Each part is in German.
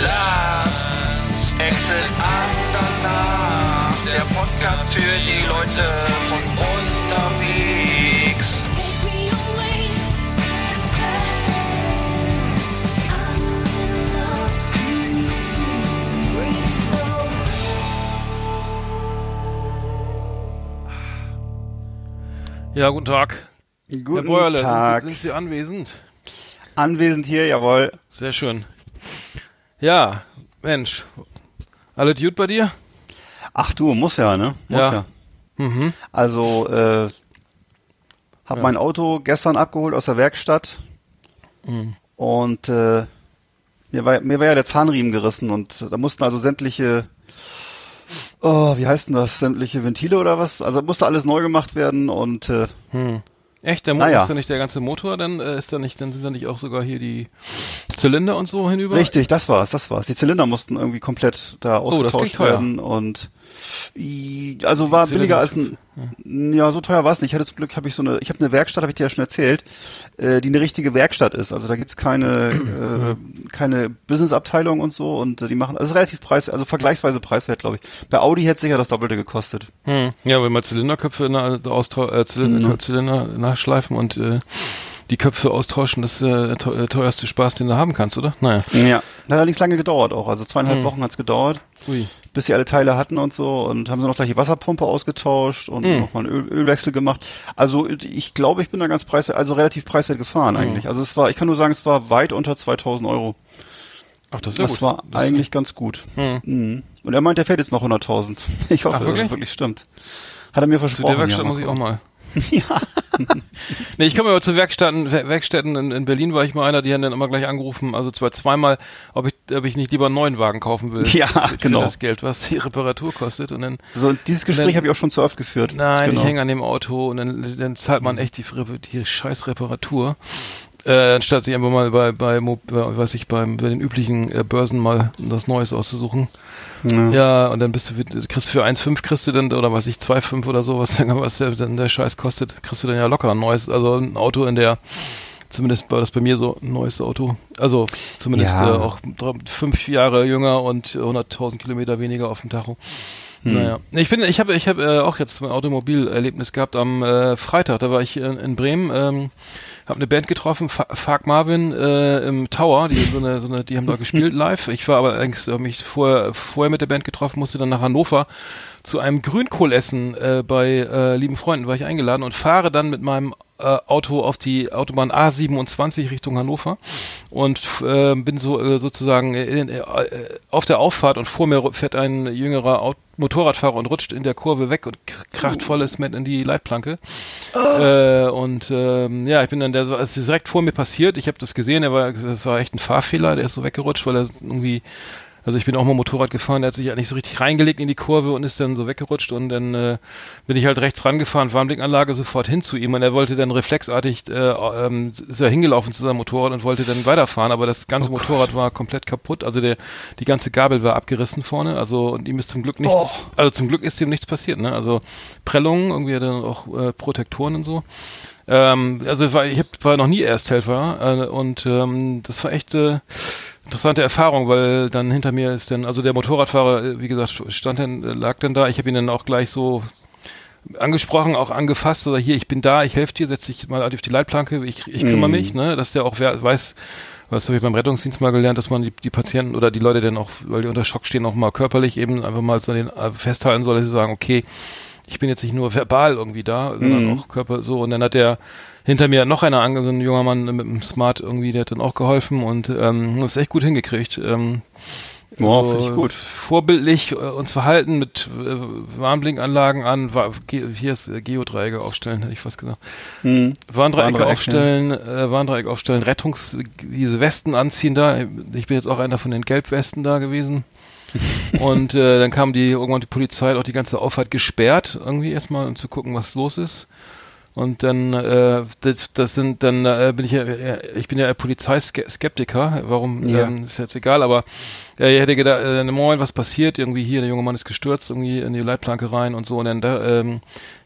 Last Exit Andernach, der Podcast für die Leute von unterwegs. Ja, guten Tag. Herr Guten Bäuerle, sind, Tag. Sie- sind Sie anwesend? Anwesend hier, jawohl. Sehr schön. Ja, Mensch. Alles gut bei dir? Ach du, muss ja, ne? Muss Ja. ja. Mhm. Also, äh, hab Ja. mein Auto gestern abgeholt aus der Werkstatt Mhm. und äh, mir war, mir war ja der Zahnriemen gerissen und da mussten also sämtliche, oh, wie heißt denn das, sämtliche Ventile oder was? Also musste alles neu gemacht werden und äh, Hm. Echt, der Motor Naja. ist ja nicht der ganze Motor, dann äh, ist da nicht, dann sind da nicht auch sogar hier die Zylinder und so hinüber. richtig, das war's, das war's. Die Zylinder mussten irgendwie komplett da Oh, ausgetauscht teuer. werden und i- also war Die billiger als Zylinder- ein ja so teuer war es nicht. Ich hatte zum Glück habe ich so eine ich habe eine Werkstatt, habe ich dir ja schon erzählt, äh, die eine richtige Werkstatt ist. Also da gibt's keine äh, keine Businessabteilung und so und äh, die machen also relativ preis also vergleichsweise preiswert, glaube ich. Bei Audi hätte sicher das doppelte gekostet. Hm. Ja, wenn man Zylinderköpfe na, austau äh, Zylinder, Mhm. Zylinder nachschleifen und äh, die Köpfe austauschen, das ist äh, der teu- teuerste Spaß, den du haben kannst, oder? Naja. Ja. Hat allerdings lange gedauert auch, also zweieinhalb Hm. Wochen hat's gedauert. Ui. bis sie alle Teile hatten und so und haben sie noch gleich die Wasserpumpe ausgetauscht und Mhm. nochmal einen Öl, Ölwechsel gemacht. Also ich glaube, ich bin da ganz preiswert, also relativ preiswert gefahren eigentlich. Also es war, ich kann nur sagen, es war weit unter 2000 Euro. Ach, das ist ja Das gut. war Das- eigentlich ganz gut. Hm. Mhm. Und er meint, er fährt jetzt noch 100.000. Ich hoffe, Ach, dass wirklich? es wirklich stimmt. Hat er mir Zu versprochen. der Werkstatt ja, muss ich auch mal. ja. nee, ich komme aber zu Werkstätten, Wer- Werkstätten in, in Berlin war ich mal einer, die haben dann immer gleich angerufen, also zwar zweimal, ob ich, ob ich nicht lieber einen neuen Wagen kaufen will. Ja, für, genau. Für das Geld, was die Reparatur kostet und dann, So, und dieses Gespräch habe ich auch schon zu oft geführt. nein, genau. ich hänge an dem Auto und dann, dann zahlt man echt die, die scheiß Reparatur. Äh, anstatt sich einfach mal bei, bei, bei weiß ich, beim, bei den üblichen äh, Börsen mal was Neues auszusuchen. Ja. Ja, und dann bist du, kriegst du für 1,5 kriegst du dann, oder was ich, 2,5 oder so, was, was der, dann der Scheiß kostet, kriegst du dann ja locker ein neues, also ein Auto in der, zumindest war das bei mir so ein neues Auto. Also zumindest Ja. äh, auch drei, fünf Jahre jünger und 100.000 Kilometer weniger auf dem Tacho. Hm. Naja, ich finde, ich habe ich hab, äh, auch jetzt ein Automobilerlebnis gehabt am äh, Freitag. Da war ich in, in Bremen, ähm, habe eine Band getroffen, Fa Fark Marvin äh, im Tower. Die so eine, so eine, die haben da gespielt live. Ich war aber eigentlich hab mich vorher vorher mit der Band getroffen, musste dann nach Hannover zu einem Grünkohlessen äh, bei äh, lieben Freunden war ich eingeladen und fahre dann mit meinem Auto auf die Autobahn A27 Richtung Hannover und äh, bin so äh, sozusagen in, äh, auf der Auffahrt und vor mir fährt ein jüngerer Aut Motorradfahrer und rutscht in der Kurve weg und kracht volles mit in die Leitplanke. Äh, und ähm, ja, ich bin dann der, es ist direkt vor mir passiert. Ich habe das gesehen. Er das war echt ein Fahrfehler. Der ist so weggerutscht, weil er irgendwie also ich bin auch mal Motorrad gefahren, der hat sich halt nicht so richtig reingelegt in die Kurve und ist dann so weggerutscht und dann äh, bin ich halt rechts rangefahren, Warnblinkanlage sofort hin zu ihm und er wollte dann reflexartig, äh, ähm, ist er hingelaufen zu seinem Motorrad und wollte dann weiterfahren, aber das ganze Oh Motorrad war komplett kaputt, also der, die ganze Gabel war abgerissen vorne, also und ihm ist zum Glück nichts, also zum Glück ist ihm nichts passiert, ne, also Prellungen, irgendwie hat dann auch äh, Protektoren und so. Ähm, also war, ich hab, war noch nie Ersthelfer äh, und ähm, das war echt äh, interessante Erfahrung, weil dann hinter mir ist dann, also der Motorradfahrer, äh, wie gesagt, stand dann, äh, lag dann da. Ich habe ihn dann auch gleich so angesprochen, auch angefasst, oder hier, ich bin da, ich helfe dir, setz dich mal auf die Leitplanke, ich, ich kümmere Mhm. mich, ne, dass der auch weiß, was habe ich beim Rettungsdienst mal gelernt, dass man die, die Patienten oder die Leute dann auch, weil die unter Schock stehen, auch mal körperlich eben einfach mal so den, äh, festhalten soll, dass sie sagen, okay, ich bin jetzt nicht nur verbal irgendwie da, sondern Mhm. auch Körper so. Und dann hat der hinter mir noch einer so ein junger Mann mit einem Smart irgendwie, der hat dann auch geholfen und ähm, das echt gut hingekriegt. Ähm, Boah, finde ich gut. Vorbildlich äh, uns verhalten mit äh, Warnblinkanlagen an, war, ge, hier ist äh, Geodreiecke aufstellen, hätte ich fast gesagt. Mhm. Warndreiecke Warndreieck, aufstellen, äh, Warndreieck aufstellen, Rettungs, diese Westen anziehen da. Ich bin jetzt auch einer von den Gelbwesten da gewesen. und äh, dann kam die irgendwann die Polizei, hat auch die ganze Auffahrt gesperrt, irgendwie erstmal, um zu gucken, was los ist. Und dann, äh, das, das sind, dann äh, bin ich ja, äh, ich bin ja Polizeiskeptiker. Warum? Ja. Ähm, ist jetzt egal. Aber äh, ich hätte gedacht, äh, moin, was passiert? Irgendwie hier, der junge Mann ist gestürzt, irgendwie in die Leitplanke rein und so. Und dann da, ähm,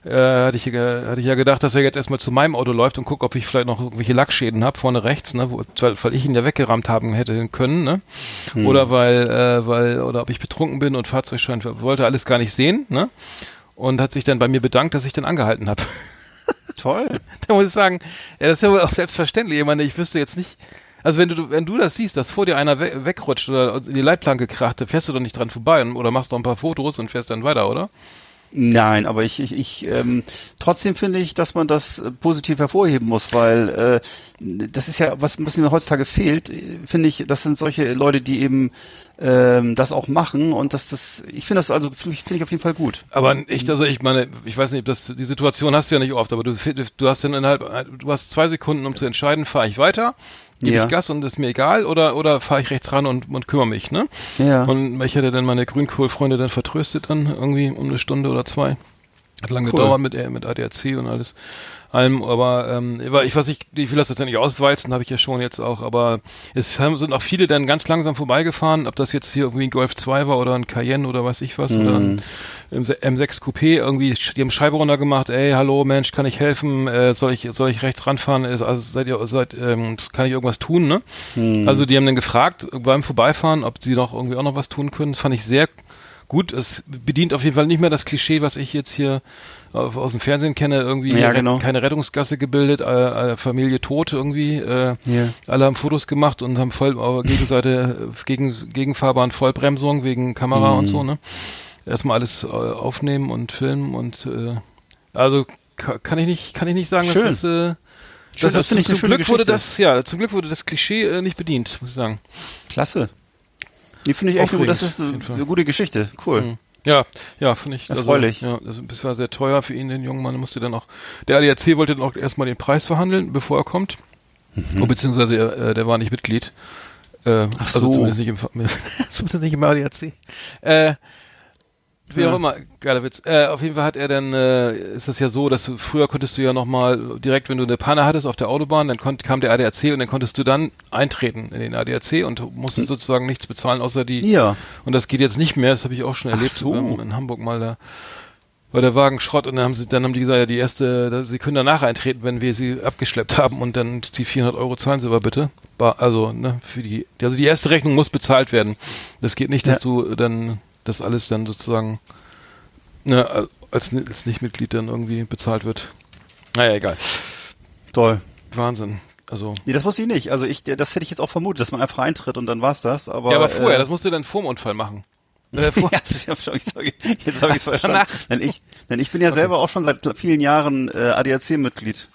äh, hatte ich, ge- hatte ich ja gedacht, dass er jetzt erstmal zu meinem Auto läuft und guckt, ob ich vielleicht noch irgendwelche Lackschäden habe vorne rechts, ne, wo, weil, weil ich ihn ja weggerammt haben hätte können, ne? Oder weil, äh, weil, oder ob ich betrunken bin und Fahrzeugschein wollte alles gar nicht sehen, ne? Und hat sich dann bei mir bedankt, dass ich dann angehalten habe. Toll. da muss ich sagen, ja, das ist ja wohl auch selbstverständlich. Ich meine, ich wüsste jetzt nicht, also wenn du, wenn du das siehst, dass vor dir einer we wegrutscht oder in die Leitplanke kracht, dann fährst du doch nicht dran vorbei oder machst noch ein paar Fotos und fährst dann weiter, oder? Nein, aber ich, ich, ich ähm, trotzdem finde ich, dass man das äh, positiv hervorheben muss, weil äh, das ist ja, was ein bisschen heutzutage fehlt, äh, finde ich, das sind solche Leute, die eben ähm, das auch machen und dass das, ich finde das also, finde ich, auf jeden Fall gut. Aber ich, also ich meine, ich weiß nicht, das, die Situation hast du ja nicht oft, aber du, du hast dann innerhalb, du hast zwei Sekunden, um zu entscheiden, fahre ich weiter, gebe Ja. ich Gas und ist mir egal, oder, oder fahre ich rechts ran und, und kümmere mich, ne? Ja. Und ich hätte dann meine Grünkohlfreunde dann vertröstet dann irgendwie um eine Stunde oder zwei. Hat lange Cool. gedauert mit, äh, mit ADAC und alles. Allem, aber ähm, ich weiß nicht, ich will das jetzt nicht ausweizen, habe ich ja schon jetzt auch, aber es haben, sind auch viele dann ganz langsam vorbeigefahren, ob das jetzt hier irgendwie ein Golf 2 war oder ein Cayenne oder weiß ich was, oder ein im Se- M6 Coupé irgendwie, die haben Scheibe runtergemacht, ey, hallo Mensch, kann ich helfen, äh, soll ich, soll ich rechts ranfahren, ist, also seid ihr, seid, ähm, kann ich irgendwas tun, ne? Also die haben dann gefragt beim Vorbeifahren, ob sie noch irgendwie auch noch was tun können, das fand ich sehr gut, es bedient auf jeden Fall nicht mehr das Klischee, was ich jetzt hier aus dem Fernsehen kenne, irgendwie Ja, genau. keine Rettungsgasse gebildet, äh, äh, Familie tot irgendwie, äh, Ja. alle haben Fotos gemacht und haben voll auf Gegenseite äh, gegen Gegenfahrbahn Vollbremsung wegen Kamera Mhm. und so, ne? Erstmal alles äh, aufnehmen und filmen und äh, also ka kann ich nicht kann ich nicht sagen, Schön. dass das äh, Schön, das, das zum, zum Glück wurde Geschichte. das ja zum Glück wurde das Klischee äh, nicht bedient, muss ich sagen. Klasse. Die finde ich echt gut, das ist eine, gute Geschichte. Cool. Mhm. Ja, ja, finde ich. Erfreulich. Also, ja, das, war sehr teuer für ihn, den jungen Mann. Musste dann auch, der ADAC wollte dann auch erstmal den Preis verhandeln, bevor er kommt. Oh, beziehungsweise äh, der war nicht Mitglied. Äh, Ach Also so. zumindest nicht im, zumindest nicht im ADAC. Äh, wie Ja. auch immer, geiler Witz. Äh, auf jeden Fall hat er dann, äh, ist das ja so, dass du, früher konntest du ja nochmal, direkt wenn du eine Panne hattest auf der Autobahn, dann konnt, kam der ADAC und dann konntest du dann eintreten in den ADAC und musstest sozusagen nichts bezahlen, außer die, Ja. und das geht jetzt nicht mehr, das habe ich auch schon erlebt so. ähm, in Hamburg mal da war der Wagen Schrott und dann haben sie dann haben die gesagt, ja die erste, sie können danach eintreten, wenn wir sie abgeschleppt haben und dann die 400 Euro zahlen sie aber bitte. Also ne für die, also die erste Rechnung muss bezahlt werden. Das geht nicht, dass Ja. du dann das alles dann sozusagen ne, als, als Nichtmitglied dann irgendwie bezahlt wird. Naja, egal. Toll. Wahnsinn. Also Nee, das wusste ich nicht. Also ich, das hätte ich jetzt auch vermutet, dass man einfach eintritt und dann war's das. Aber, ja, aber vorher, äh, das musst du dann vorm Unfall machen. Äh, vor, ja, jetzt habe ich es verstanden. Denn ich, denn ich bin ja selber auch schon seit vielen Jahren äh, ADAC-Mitglied.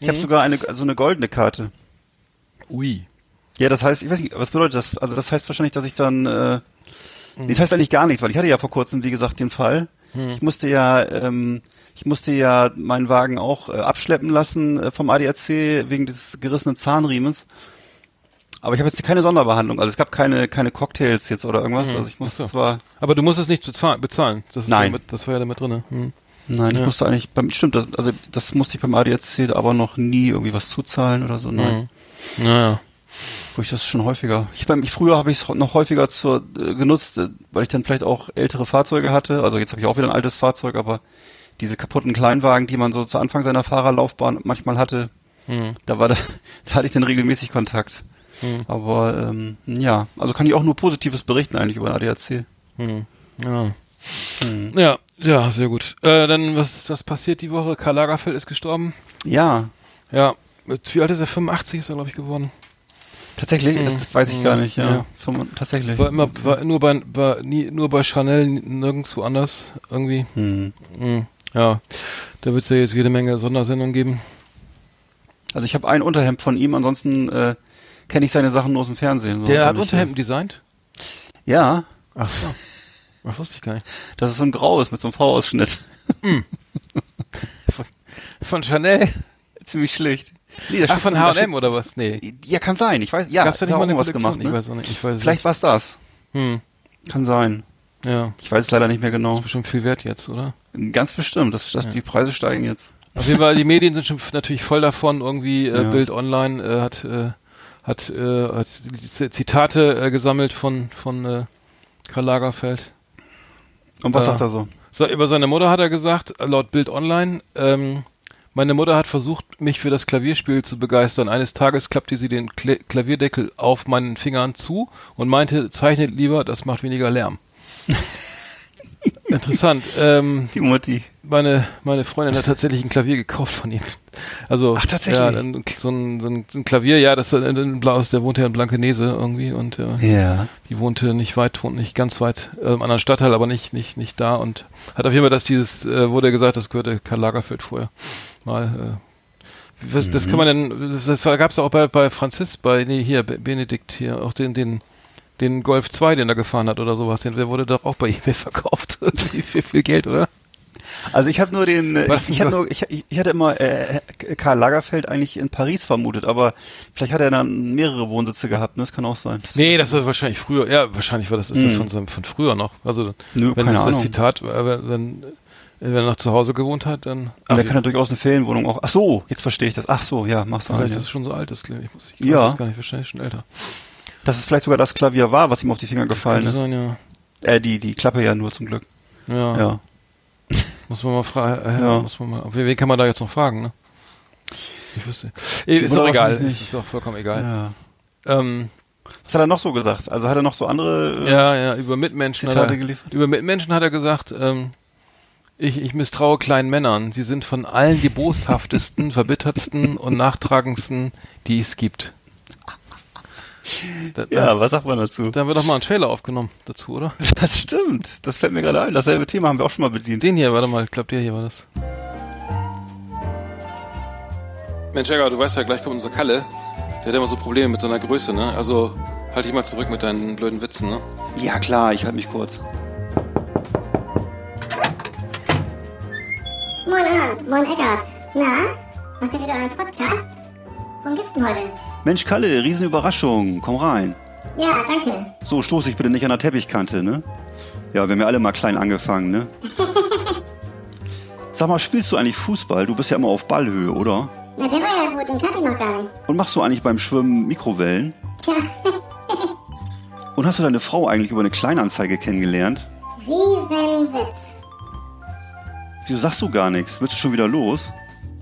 Ich Mhm. habe sogar eine so eine goldene Karte. Ui. Ja, das heißt, ich weiß nicht, was bedeutet das? Also das heißt wahrscheinlich, dass ich dann, äh, Mhm. das heißt eigentlich gar nichts, weil ich hatte ja vor kurzem, wie gesagt, den Fall. Mhm. Ich musste ja, ähm, ich musste ja meinen Wagen auch äh, abschleppen lassen äh, vom ADAC wegen des gerissenen Zahnriemens. Aber ich habe jetzt keine Sonderbehandlung, also es gab keine keine Cocktails jetzt oder irgendwas. Mhm. Also ich musste so. zwar, Aber du musst es nicht bezahlen. Das Nein. Ja mit, das war ja da mit drin. Hm. nein, ich Ja. musste eigentlich, beim, stimmt, das, also das musste ich beim ADAC aber noch nie irgendwie was zuzahlen oder so. Nein. Mhm. Naja. Wo ich das schon häufiger. Ich, beim, ich früher habe ich es noch häufiger zur, äh, genutzt, äh, weil ich dann vielleicht auch ältere Fahrzeuge hatte. Also jetzt habe ich auch wieder ein altes Fahrzeug, aber diese kaputten Kleinwagen, die man so zu Anfang seiner Fahrerlaufbahn manchmal hatte, Hm. da war da, da hatte ich dann regelmäßig Kontakt. Hm. Aber ähm, ja, also kann ich auch nur Positives berichten eigentlich über den ADAC. Hm. Ja. Hm. ja, ja, sehr gut. Äh, dann, was, was passiert die Woche? Karl Lagerfeld ist gestorben. Ja, Ja. Wie alt ist er? 85 ist er, glaube ich, geworden. Tatsächlich, Hm. das, das weiß ich gar Hm. nicht, ja. Ja. Tatsächlich. War immer, war nur bei, war nie, nur bei Chanel, nirgendwo anders, irgendwie. Hm. Ja. Da wird es ja jetzt jede Menge Sondersendungen geben. Also ich habe ein Unterhemd von ihm, ansonsten äh, kenne ich seine Sachen nur aus dem Fernsehen. So Der hat ich, Unterhemden designt? äh, Ja, Ach so. Das wusste ich gar nicht. Das ist so ein graues mit so einem V-Ausschnitt. Von, von Chanel? Ziemlich schlicht. Nee, Ach, von H&M oder was? Nee. Ja, kann sein. Ich weiß, ja, Gab's da nicht mal eine was gemacht, Ich ne? weiß auch nicht. Ich weiß es Vielleicht war's das. Hm. Kann sein. Ja. Ich weiß es leider nicht mehr genau. Ist bestimmt viel wert jetzt, oder? Ganz bestimmt, dass, dass die Preise steigen jetzt. Auf jeden Fall, die Medien sind schon natürlich voll davon. Irgendwie äh, Ja. Bild Online äh, hat äh, hat, äh, hat Zitate äh, gesammelt von von äh, Karl Lagerfeld. Und was Ja. sagt er so? So, über seine Mutter hat er gesagt, äh, laut Bild Online, ähm, meine Mutter hat versucht, mich für das Klavierspiel zu begeistern. Eines Tages klappte sie den Kla Klavierdeckel auf meinen Fingern zu und meinte, zeichnet lieber, das macht weniger Lärm. Interessant. Ähm, Die Mutti. meine, meine Freundin hat tatsächlich ein Klavier gekauft von ihm. Also, Ach, tatsächlich? Ja, dann so ein, so ein, Klavier, ja, das ist ein, ein Blaus, der wohnt ja in Blankenese irgendwie und äh, Ja. die wohnte nicht weit, wohnt nicht ganz weit äh, im anderen Stadtteil, aber nicht, nicht, nicht da und hat auf jeden Fall, dass dieses, äh, wurde gesagt, das gehörte Karl Lagerfeld vorher mal. Äh, was, Das kann man denn, das gab es auch bei, bei Franzis, bei, nee, hier, Be- Benedikt hier, auch den, den, den Golf 2, den er gefahren hat oder sowas, den, der wurde doch auch bei eBay verkauft. Irgendwie für viel Geld, oder? Also ich habe nur den, äh, War das ich, ich, nur, ich, ich hatte immer äh, Karl Lagerfeld eigentlich in Paris vermutet, aber vielleicht hat er dann mehrere Wohnsitze gehabt, ne? Das kann auch sein. Das- Nee, das war wahrscheinlich früher, ja, wahrscheinlich war das, ist das Hm. von, seinem- von früher noch. Also, Nö, wenn keine das, das Ahnung. Zitat, äh, wenn, wenn wenn er noch zu Hause gewohnt hat, dann. Und er kann ja durchaus eine Ferienwohnung auch. Ach so, jetzt verstehe ich das. Ach so, ja, machst du Vielleicht ist ja. es schon so alt, das Klavier. Ich, muss, ich Ja. weiß es gar nicht, wahrscheinlich schon älter. Dass es vielleicht sogar das Klavier war, was ihm auf die Finger gefallen Könnte ist. sein, ja. Äh, die, die Klappe ja nur zum Glück. Ja. Ja. Muss man mal fragen. Äh, Ja. Muss man mal. Wen kann man da jetzt noch fragen, ne? Ich wüsste. Ist Mutter doch egal. Ist, ist auch vollkommen egal. ja. Ähm, Was hat er noch so gesagt? Also hat er noch so andere äh, ja, ja, über Mitmenschen hat Zitate er, geliefert? über Mitmenschen hat er gesagt, ähm, ich, ich misstraue kleinen Männern. Sie sind von allen die boshaftesten, verbittertsten und nachtragendsten, die es gibt. Da, da, Ja, was sagt man dazu? da haben wir doch mal einen Trailer aufgenommen dazu, oder? Das stimmt. Das fällt mir gerade ein. Dasselbe Thema haben wir auch schon mal bedient. Den hier, warte mal, ich glaube, der hier war das. Mensch, Jäger, du weißt ja, gleich kommt unser Kalle. Der hat immer so Probleme mit seiner Größe, ne? Also halt dich mal zurück mit deinen blöden Witzen, ne? Ja, klar, ich halte mich kurz. Moin Arndt, moin Eckart. Na, macht ihr wieder einen Podcast? Worum geht's denn heute? Mensch, Kalle, Riesenüberraschung. Komm rein. Ja, danke. So, stoß ich bitte nicht an der Teppichkante, ne? Ja, wir haben ja alle mal klein angefangen, ne? Sag mal, spielst du eigentlich Fußball? Du bist ja immer auf Ballhöhe, oder? Na, der war ja gut, den kannte ich noch gar nicht. Und machst du eigentlich beim Schwimmen Mikrowellen? Tja, Und hast du deine Frau eigentlich über eine Kleinanzeige kennengelernt? Riesenwitz. Wieso sagst du gar nichts? Willst du schon wieder los?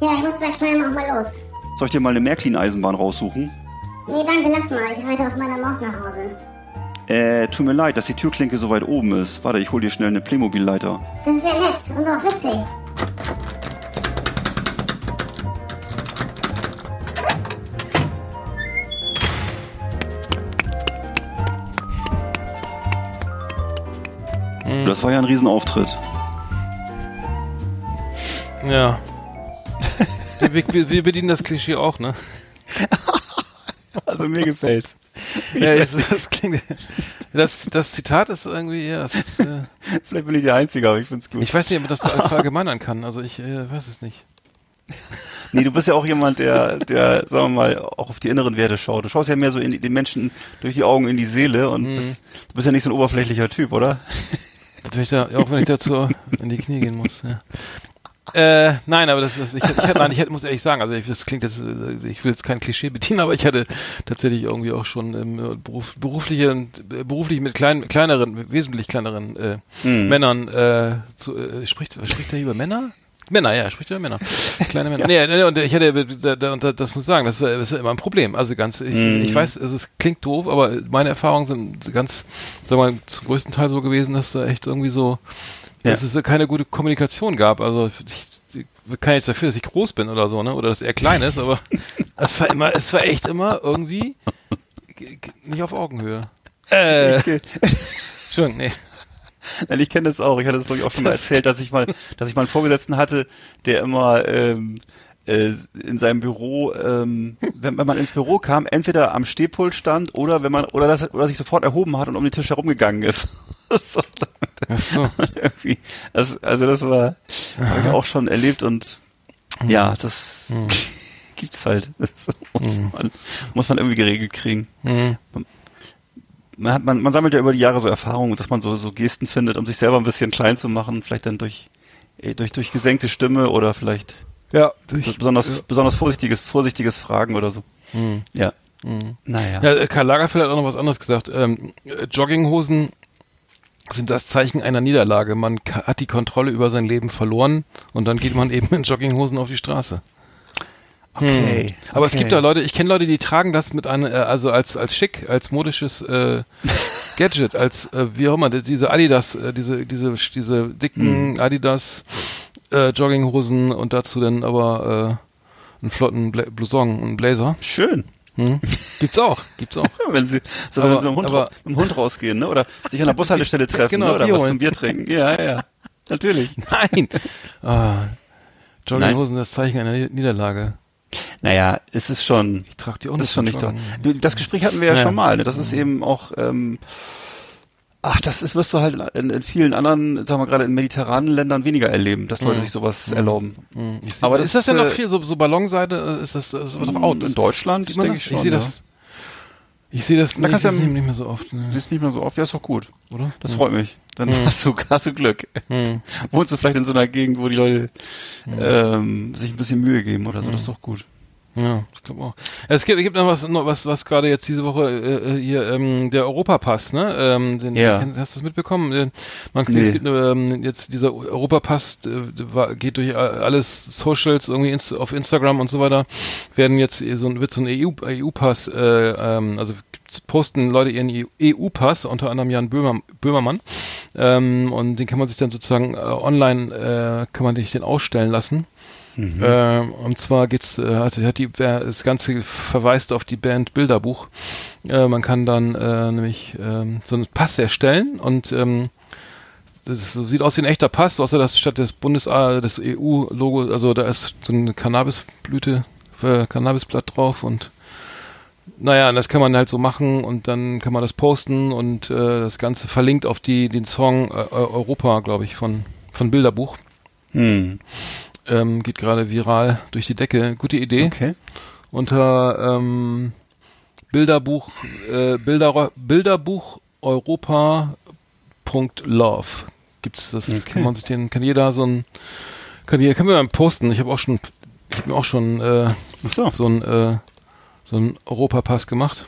Ja, ich muss bei Kleinem auch mal los. Soll ich dir mal eine Märklin-Eisenbahn raussuchen? Nee, danke, lass mal. Ich reite auf meiner Maus nach Hause. Äh, tut mir leid, dass die Türklinke so weit oben ist. Warte, ich hol dir schnell eine Playmobil-Leiter. Das ist ja nett und auch witzig. Das war ja ein Riesenauftritt. Ja. Wir, wir, bedienen das Klischee auch, ne? Also mir gefällt's. Ja, das, das klingt. Das, das Zitat ist irgendwie, ja, ist, äh, Vielleicht bin ich der Einzige, aber ich find's gut. ich weiß nicht, ob man das verallgemeinern kann. Also ich äh, weiß es nicht. Nee, du bist ja auch jemand, der, der, sagen wir mal, auch auf die inneren Werte schaut. Du schaust ja mehr so in die, den Menschen durch die Augen in die Seele und Mhm. bist, du bist ja nicht so ein oberflächlicher Typ, oder? Wenn ich da, auch wenn ich dazu in die Knie gehen muss, ja. Äh, nein, aber das ist, ich, ich, nein, ich muss ehrlich sagen, also ich, das klingt jetzt, äh, ich will jetzt kein Klischee bedienen, aber ich hatte tatsächlich irgendwie auch schon im Beruf, berufliche, beruflich mit kleinen, kleineren, wesentlich kleineren äh, Mhm. Männern, äh, zu, äh, spricht, spricht er hier über Männer? Männer, ja, spricht er über Männer. Kleine Männer. Nee, nee, und ich hatte, und das muss ich sagen, das war, das war immer ein Problem. Also ganz, ich, Mhm. ich weiß, es ist, klingt doof, aber meine Erfahrungen sind ganz, sagen wir mal, zum größten Teil so gewesen, dass da echt irgendwie so, Ja. dass es keine gute Kommunikation gab. Also ich, ich kann jetzt dafür, dass ich groß bin oder so, ne? Oder dass er klein ist, aber es war immer, es war echt immer irgendwie nicht auf Augenhöhe. Äh, Entschuldigung, nee. Nein, ich kenne das auch. Ich hatte das, glaube ich, auch schon mal erzählt, dass ich mal, dass ich mal einen Vorgesetzten hatte, der immer ähm, äh, in seinem Büro, ähm, wenn, wenn man ins Büro kam, entweder am Stehpult stand oder wenn man oder das oder sich sofort erhoben hat und um den Tisch herumgegangen ist. so, Ach so. das, also das war habe ich auch schon erlebt und ja, das gibt's halt. Das muss, man, muss man irgendwie geregelt kriegen. Mhm. Man, hat, man, man sammelt ja über die Jahre so Erfahrungen, dass man so, so Gesten findet, um sich selber ein bisschen klein zu machen, vielleicht dann durch, eh, durch, durch gesenkte Stimme oder vielleicht Ja, besonders, besonders vorsichtiges, vorsichtiges Fragen oder so. Hm. Ja. Naja. Ja, Karl Lagerfeld hat auch noch was anderes gesagt. Ähm, äh, Jogginghosen sind das Zeichen einer Niederlage. Man hat die Kontrolle über sein Leben verloren und dann geht man eben in Jogginghosen auf die Straße. Okay. Aber es okay. gibt da Leute, ich kenne Leute, die tragen das mit einer, äh, also als als schick, als modisches äh, Gadget, als äh, wie auch immer, die- diese Adidas, äh, diese diese diese dicken Adidas äh, Jogginghosen und dazu dann aber äh, einen flotten Bla Blouson und einen Blazer. Schön. Hm? Gibt's auch, gibt's auch. Wenn sie, so Aber- wenn sie mit, dem Hund, aber- mit dem Hund rausgehen, ne? Oder sich an der Bushaltestelle treffen, Genau, ne? Oder Bier was holen. zum Bier trinken. Ja, ja. Natürlich. Nein. Ah, Jogginghosen, das Zeichen einer Nieder- Niederlage. Naja, es ist schon, Ich trage die auch das nicht ist schon nicht toll. Das Gespräch hatten wir ja, Ja. schon mal, ne? Das ist eben auch, ähm, ach, das ist, wirst du halt in, in vielen anderen, sagen wir gerade in mediterranen Ländern weniger erleben, dass Leute sich sowas erleben. Hm, Ich seh, Aber das ist das denn ist, noch äh, viel, so, so Ballonseite, äh, ist das, das wird doch out. In Deutschland, denke das? ich schon. ich sehe ja. das, ich sehe das Da nicht, das ja- nicht mehr so oft, ne, Siehst nicht mehr so oft, ja, ist doch gut. oder? Das freut mich. Dann hast du, hast du Glück. Hm. Wohnst du vielleicht in so einer Gegend, wo die Leute ähm, sich ein bisschen Mühe geben oder so, das ist doch gut. Ja, ich glaube auch. Es gibt, gibt noch was, noch was, was gerade jetzt diese Woche äh, äh, hier ähm, der Europapass, ne? Ähm, den, Ja. kennst- Hast du das mitbekommen? Äh, Man, Nee. es gibt, ähm, jetzt dieser Europapass äh, geht durch a- alles Socials irgendwie ins, auf Instagram und so weiter. Werden jetzt so ein wird so ein EU EU-Pass, äh, ähm, also posten Leute ihren EU-Pass, unter anderem Jan Böhmer, Böhmermann. Ähm, und den kann man sich dann sozusagen äh, online äh, kann man sich den ausstellen lassen. Ähm, und zwar geht's, äh, hat, hat die, das Ganze verweist auf die Band Bilderbuch. Äh, man kann dann äh, nämlich ähm, so einen Pass erstellen und ähm, das sieht aus wie ein echter Pass, außer dass statt des Bundes äh, des EU-Logo, also da ist so eine Cannabisblüte, äh, Cannabisblatt drauf und naja, das kann man halt so machen und dann kann man das posten und äh, das Ganze verlinkt auf die den Song äh, Europa, glaube ich, von von Bilderbuch. Hm. Ähm, geht gerade viral durch die Decke. Gute Idee. Okay. Unter ähm, Bilderbuch, äh, Bilder, Bilderbuch Europa.love gibt's das. Okay. Kann man sich den, kann jeder so ein, kann jeder, können wir mal posten. Ich habe auch schon, ich habe mir auch schon äh, so. so ein äh, so ein Europapass gemacht.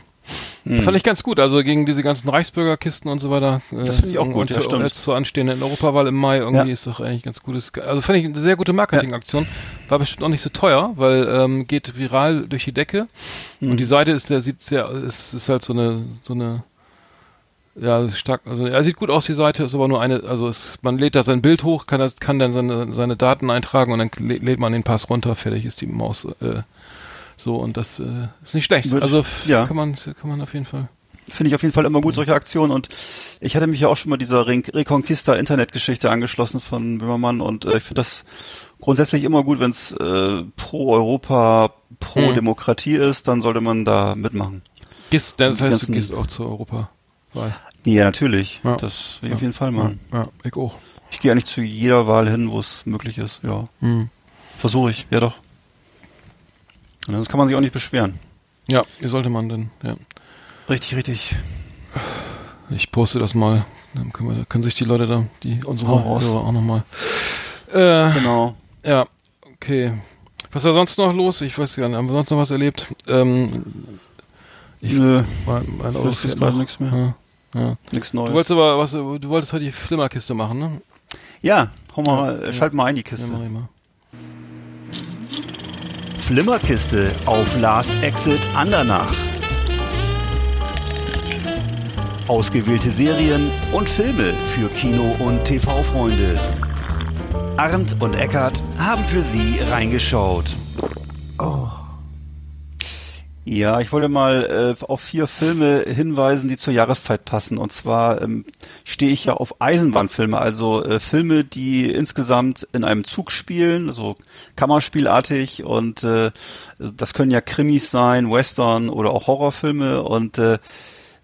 Hm. Fand ich ganz gut. Also gegen diese ganzen Reichsbürgerkisten und so weiter. äh, Das finde ich auch gut, und ja, stimmt. Jetzt zur anstehenden Europawahl im Mai irgendwie Ja. ist doch eigentlich ganz gutes. Also fand ich eine sehr gute Marketingaktion. War bestimmt auch nicht so teuer, weil ähm, geht viral durch die Decke. Hm. Und die Seite ist, der sieht sehr, ist, ist halt so eine, so eine, ja, stark, also er sieht gut aus, die Seite, ist aber nur eine, also es, man lädt da sein Bild hoch, kann, das, kann dann seine, seine Daten eintragen und dann lä- lädt man den Pass runter, fertig ist die Maus, äh, so und das äh, ist nicht schlecht. Würde- also ja. kann man, kann man auf jeden Fall. Finde ich auf jeden Fall immer gut, solche Aktionen. Und ich hatte mich ja auch schon mal dieser Re Reconquista Internetgeschichte angeschlossen von Böhmermann und äh, ich finde das grundsätzlich immer gut, wenn es äh, pro Europa, pro Hm. Demokratie ist, dann sollte man da mitmachen. Gehst, das heißt, du ganzen- gehst auch zur Europawahl. Ja, natürlich. Ja. Das will ich auf jeden Fall machen. Ja, ich auch. Ich gehe eigentlich zu jeder Wahl hin, wo es möglich ist. Ja, Hm. versuche ich. Ja doch. Sonst kann man sich auch nicht beschweren. Ja, wie sollte man denn, ja. Richtig, richtig. Ich poste das mal. Dann können, wir, können sich die Leute da, die unsere. Hörer auch nochmal. Äh, Genau. Ja, okay. Was war sonst noch los? Ich weiß gar nicht. Haben wir sonst noch was erlebt? Ähm, ich, Nö, mein, mein Auto fährt noch. nichts mehr. Ja, ja. nichts Du Neues. wolltest aber was, du wolltest heute die Flimmerkiste machen, ne? ja, hau mal, Ja, äh, schalt mal ein die Ja, Kiste. mach ich mal. Flimmerkiste auf Last Exit Andernach. Ausgewählte Serien und Filme für Kino- und TV-Freunde. Arndt und Eckart haben für Sie reingeschaut. Ja, ich wollte mal äh, auf vier Filme hinweisen, die zur Jahreszeit passen. Und zwar ähm, stehe ich ja auf Eisenbahnfilme, also äh, Filme, die insgesamt in einem Zug spielen, also Kammerspielartig. Und äh, das können ja Krimis sein, Western oder auch Horrorfilme. Und äh,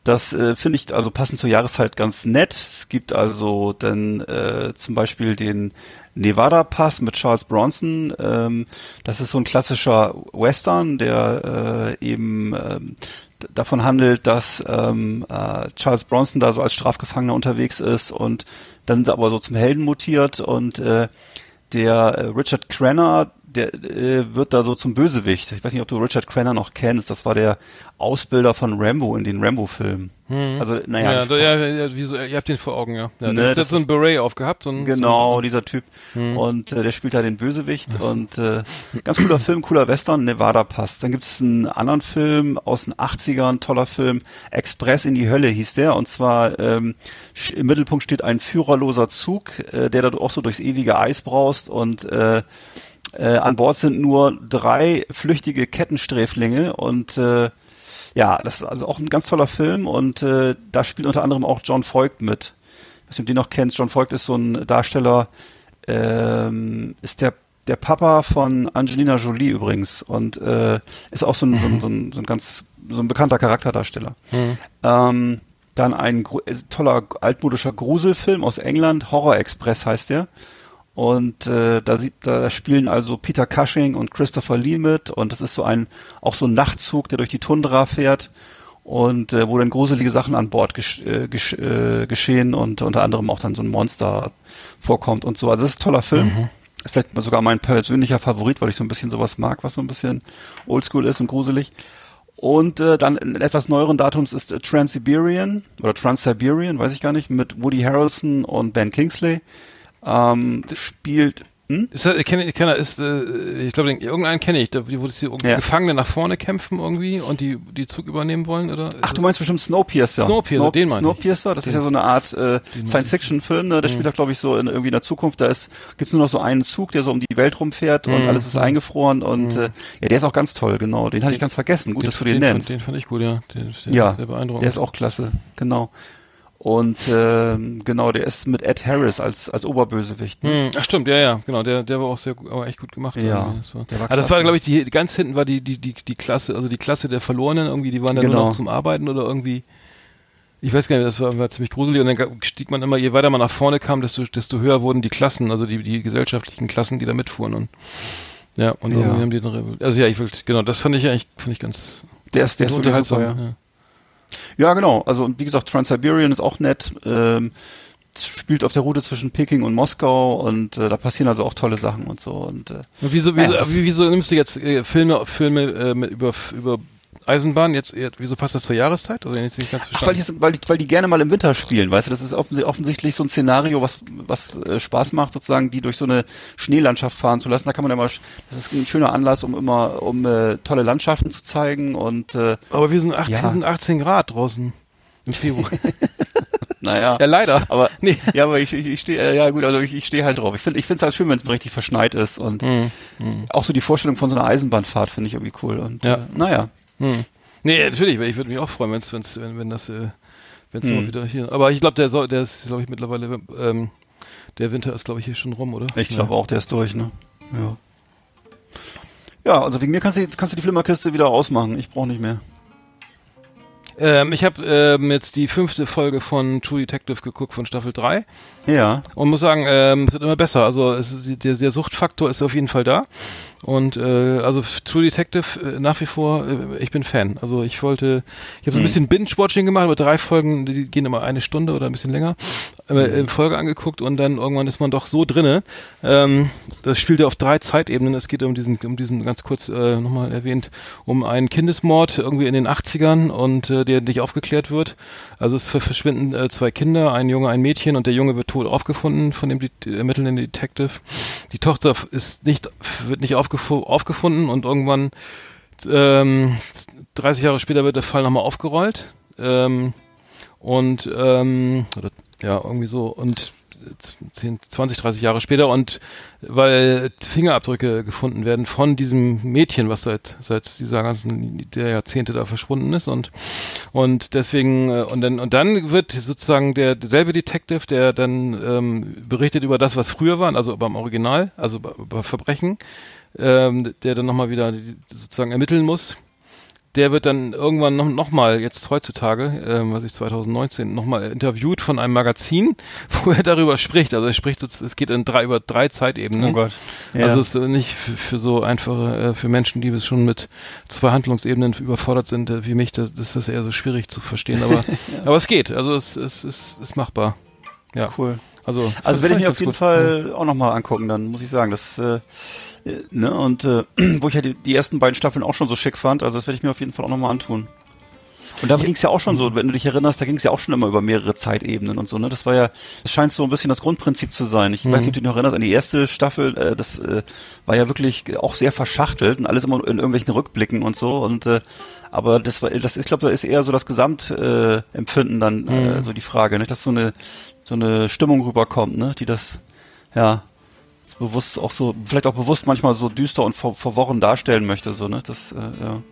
das äh, finde ich also passend zur Jahreszeit ganz nett. Es gibt also dann äh, zum Beispiel den Nevada Pass mit Charles Bronson. Ähm, das ist so ein klassischer Western, der äh, eben ähm, davon handelt, dass ähm, äh, Charles Bronson da so als Strafgefangener unterwegs ist und dann aber so zum Helden mutiert und äh, der äh, Richard Crenna, der äh, wird da so zum Bösewicht. Ich weiß nicht, ob du Richard Crenna noch kennst. Das war der Ausbilder von Rambo in den Rambo-Filmen. Also, naja, Ja, da, ja, ja, wie so, ihr habt den vor Augen, ja. ja Ne, der hat das so ein Beret aufgehabt. So ein, Genau, So dieser Typ. Hm. Und äh, der spielt da den Bösewicht und äh, ganz cooler Film, cooler Western, Nevada Pass. Dann gibt's einen anderen Film aus den 80ern, toller Film, Express in die Hölle hieß der. Und zwar ähm, im Mittelpunkt steht ein führerloser Zug, äh, der da auch so durchs ewige Eis braust und äh, äh, an Bord sind nur drei flüchtige Kettensträflinge und äh, ja, das ist also auch ein ganz toller Film und äh, da spielt unter anderem auch John Voigt mit. Ob du den noch kennst. John Voigt ist so ein Darsteller, ähm, ist der der Papa von Angelina Jolie übrigens und äh, ist auch so ein, so, ein, so, ein, so ein ganz so ein bekannter Charakterdarsteller. Ähm, dann ein äh, toller altmodischer Gruselfilm aus England, Horror Express heißt der. Und äh, da sieht, da spielen also Peter Cushing und Christopher Lee mit und das ist so ein auch so ein Nachtzug, der durch die Tundra fährt und äh, wo dann gruselige Sachen an Bord gesch äh, gesch äh, geschehen und unter anderem auch dann so ein Monster vorkommt und so. Also das ist ein toller Film. Ist vielleicht sogar mein persönlicher Favorit, weil ich so ein bisschen sowas mag, was so ein bisschen oldschool ist und gruselig. Und äh, dann in etwas neueren Datums ist äh, Trans-Siberian oder Trans-Siberian, weiß ich gar nicht, mit Woody Harrelson und Ben Kingsley. Ähm, spielt, hm? Ist das, ich kenne, ich kenne, ist, äh, ich glaube, den- irgendeinen kenne ich, da, wo die Ja. Gefangene nach vorne kämpfen irgendwie und die, die Zug übernehmen wollen, oder? Ach, du meinst bestimmt Snowpiercer. Snowpiercer, den meine ich. Snowpiercer, das ist ja so eine Art äh, Science-Fiction-Film, ne? der spielt da, glaube ich, so in, irgendwie in der Zukunft. Da ist gibt's nur noch so einen Zug, der so um die Welt rumfährt und alles ist eingefroren und äh, ja, der ist auch ganz toll, genau. Den hatte ich ganz vergessen. Gut, dass du den, den, nennst. Fand, den fand ich gut, ja. Den, der ja, sehr beeindruckend. der ist auch klasse, genau. Und ähm, genau, der ist mit Ed Harris als als Oberbösewicht. Ne? Hm, ach stimmt, ja, ja, genau, der, der war auch sehr gut, aber echt gut gemacht. Ja, So. der war aber das war, glaube ich, die, ganz hinten war die, die, die, die Klasse, also die Klasse der Verlorenen irgendwie, die waren dann nur Genau. noch zum Arbeiten oder irgendwie, ich weiß gar nicht, das war, war ziemlich gruselig und dann stieg man immer, je weiter man nach vorne kam, desto, desto höher wurden die Klassen, also die, die gesellschaftlichen Klassen, die da mitfuhren und, ja, und Ja. irgendwie haben die dann, also ja, ich wollte, genau, das fand ich eigentlich, fand ich ganz Der ist der ist unterhaltsam, super, ja. ja. Ja, genau. Also und wie gesagt, Trans-Siberian ist auch nett. Ähm, spielt auf der Route zwischen Peking und Moskau und äh, da passieren also auch tolle Sachen und so. Und äh, Und wieso, wieso, wie- wieso nimmst du jetzt äh, Filme, Filme äh, mit, über, über Eisenbahn jetzt, wieso passt das zur Jahreszeit? Also jetzt nicht ganz ach, weil, die, weil, die, weil die gerne mal im Winter spielen, weißt du, das ist offens offensichtlich so ein Szenario, was, was äh, Spaß macht, sozusagen, die durch so eine Schneelandschaft fahren zu lassen. Da kann man ja mal, das ist ein schöner Anlass, um immer, um äh, tolle Landschaften zu zeigen und äh, Aber wir sind 18, Ja. sind 18 Grad draußen im Februar. naja. ja, leider. Aber Nee. ja, aber ich, ich, ich stehe, äh, ja gut, also ich, ich stehe halt drauf. Ich finde, ich finde es halt schön, wenn es richtig verschneit ist und Hm, auch so die Vorstellung von so einer Eisenbahnfahrt finde ich irgendwie cool. Und Ja. äh, naja, hm. Nee, natürlich, ich würde mich auch freuen, wenn's, wenn's, wenn, wenn das, äh, wenn's Hm. mal wieder hier. Aber ich glaube, der, soll- der ist, glaube ich, mittlerweile, ähm, der Winter ist, glaube ich, hier schon rum, oder? ich glaube auch, der ist durch, ne? Ja. Ja, also wegen mir kannst du, kannst du die Flimmerkiste wieder ausmachen. Ich brauche nicht mehr. Ähm, ich habe ähm, jetzt die fünfte Folge von True Detective geguckt von Staffel 3. Ja. Und muss sagen, ähm, es wird immer besser. Also es der, der Suchtfaktor ist auf jeden Fall da. Und äh, also True Detective äh, nach wie vor, äh, ich bin Fan. Also ich wollte, ich habe so ein bisschen Binge-Watching gemacht, aber drei Folgen, die gehen immer eine Stunde oder ein bisschen länger, äh, in Folge angeguckt und dann irgendwann ist man doch so drinne. Ähm, das spielt ja auf drei Zeitebenen. Es geht um diesen, um diesen ganz kurz äh, nochmal erwähnt, um einen Kindesmord irgendwie in den 80ern und äh, der nicht aufgeklärt wird. Also es ver- verschwinden äh, zwei Kinder, ein Junge, ein Mädchen und der Junge wird tot aufgefunden von dem ermittelnden Detective. Die Tochter ist nicht, wird nicht aufgef aufgefunden und irgendwann ähm, 30 Jahre später wird der Fall nochmal aufgerollt. Ähm, und ähm, oder, ja, irgendwie so und 10, 20, 30 Jahre später und weil Fingerabdrücke gefunden werden von diesem Mädchen, was seit seit dieser ganzen der Jahrzehnte da verschwunden ist und und deswegen äh, und dann und dann wird sozusagen der derselbe Detective, der dann ähm, berichtet über das, was früher war, also beim Original, also bei, bei Verbrechen, ähm, der dann nochmal wieder sozusagen ermitteln muss der wird dann irgendwann noch, noch mal jetzt heutzutage, ähm, was ich 2019, noch mal interviewt von einem Magazin, wo er darüber spricht. Also er spricht, es geht in drei, über drei Zeitebenen. Oh Gott. Ja. Also es ist äh, nicht für, für so einfache, äh, für Menschen, die bis schon mit zwei Handlungsebenen überfordert sind, äh, wie mich, das, das ist eher so schwierig zu verstehen. Aber, aber es geht. Also es, es, es ist machbar. Ja. Cool. Also, Also werde ich mir auf jeden gut. Fall auch nochmal angucken, dann muss ich sagen. Das, äh, Äh, ne, und äh, wo ich ja die, die ersten beiden Staffeln auch schon so schick fand, also das werde ich mir auf jeden Fall auch nochmal antun. Und da ging es ja auch schon so, wenn du dich erinnerst, da ging es ja auch schon immer über mehrere Zeitebenen und so, ne? Das war ja, das scheint so ein bisschen das Grundprinzip zu sein. Ich weiß nicht, ob du dich noch erinnerst an die erste Staffel, äh, das äh, war ja wirklich auch sehr verschachtelt und alles immer in irgendwelchen Rückblicken und so. Und äh, aber das war, das ist, glaube da ist eher so das Gesamtempfinden äh, dann äh, so die Frage, ne? Dass so eine so eine Stimmung rüberkommt, ne? Die das, ja, bewusst auch so, vielleicht auch bewusst manchmal so düster und ver verworren darstellen möchte, so, ne? Das, äh, ja.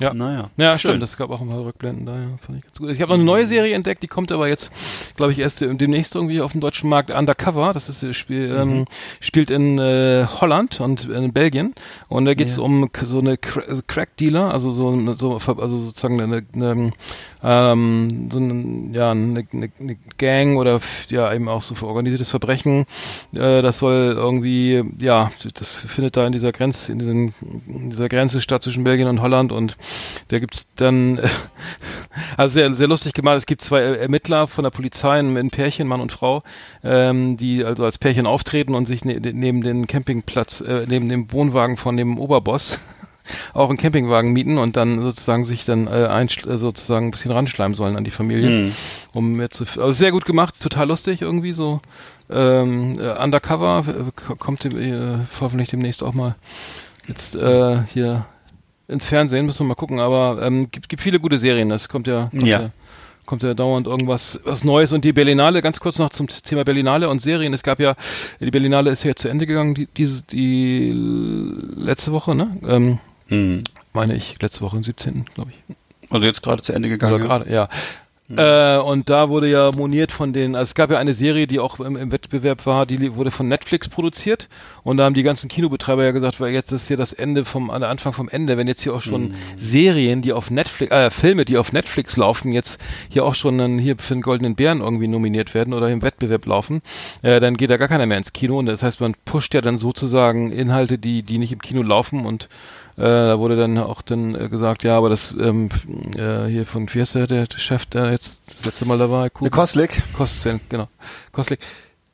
Ja. Naja. Ja, Schön. stimmt. Es gab auch ein paar Rückblenden da, ja. Fand ich ganz gut. Ich habe noch eine neue Serie entdeckt, die kommt aber jetzt, glaube ich, erst demnächst irgendwie auf dem deutschen Markt Undercover. Das ist das Spiel, ähm, spielt in äh, Holland und in Belgien. Und da geht es um k- so eine also Crack-Dealer, also so, so also sozusagen eine, eine ähm, so ein, ja, eine, eine, eine Gang oder ja eben auch so für organisiertes Verbrechen. Äh, das soll irgendwie, ja, das findet da in dieser Grenze, in, diesen, in dieser Grenze statt zwischen Belgien und Holland und da gibt's dann, also sehr, sehr lustig gemacht, es gibt zwei Ermittler von der Polizei, ein ein Pärchen, Mann und Frau, ähm, die also als Pärchen auftreten und sich ne, neben den Campingplatz, äh, neben dem Wohnwagen von dem Oberboss auch einen Campingwagen mieten und dann sozusagen sich dann äh, einschl- äh, sozusagen ein bisschen ranschleimen sollen an die Familie, Hm. um mehr zu, also sehr gut gemacht, total lustig irgendwie so. Ähm, äh, Undercover äh, kommt dem, äh, hoffentlich demnächst auch mal jetzt äh, hier ins Fernsehen, müssen wir mal gucken, aber ähm, gibt, gibt viele gute Serien, das kommt ja, kommt Ja. ja kommt ja dauernd irgendwas was Neues und die Berlinale, ganz kurz noch zum Thema Berlinale und Serien. Es gab ja, die Berlinale ist ja zu Ende gegangen, die, diese, die letzte Woche, ne? Ähm, Hm. meine ich, letzte Woche, am 17. glaube ich. Also jetzt gerade zu Ende gegangen. Oder gerade, ja. Äh, und da wurde ja moniert von den, also es gab ja eine Serie, die auch im, im Wettbewerb war, die wurde von Netflix produziert. Und da haben die ganzen Kinobetreiber ja gesagt, weil jetzt ist hier das Ende vom, der Anfang vom Ende, wenn jetzt hier auch schon Serien, die auf Netflix, äh, Filme, die auf Netflix laufen, jetzt hier auch schon dann hier für den Goldenen Bären irgendwie nominiert werden oder im Wettbewerb laufen, äh, dann geht da gar keiner mehr ins Kino. Und das heißt, man pusht ja dann sozusagen Inhalte, die, die nicht im Kino laufen und äh, da wurde dann auch dann äh, gesagt, ja, aber das ähm, äh, hier von wie heißt der, der Chef, der jetzt das letzte Mal da war, Der Kuhn, Koslik. Kostlen, genau, Kostlik.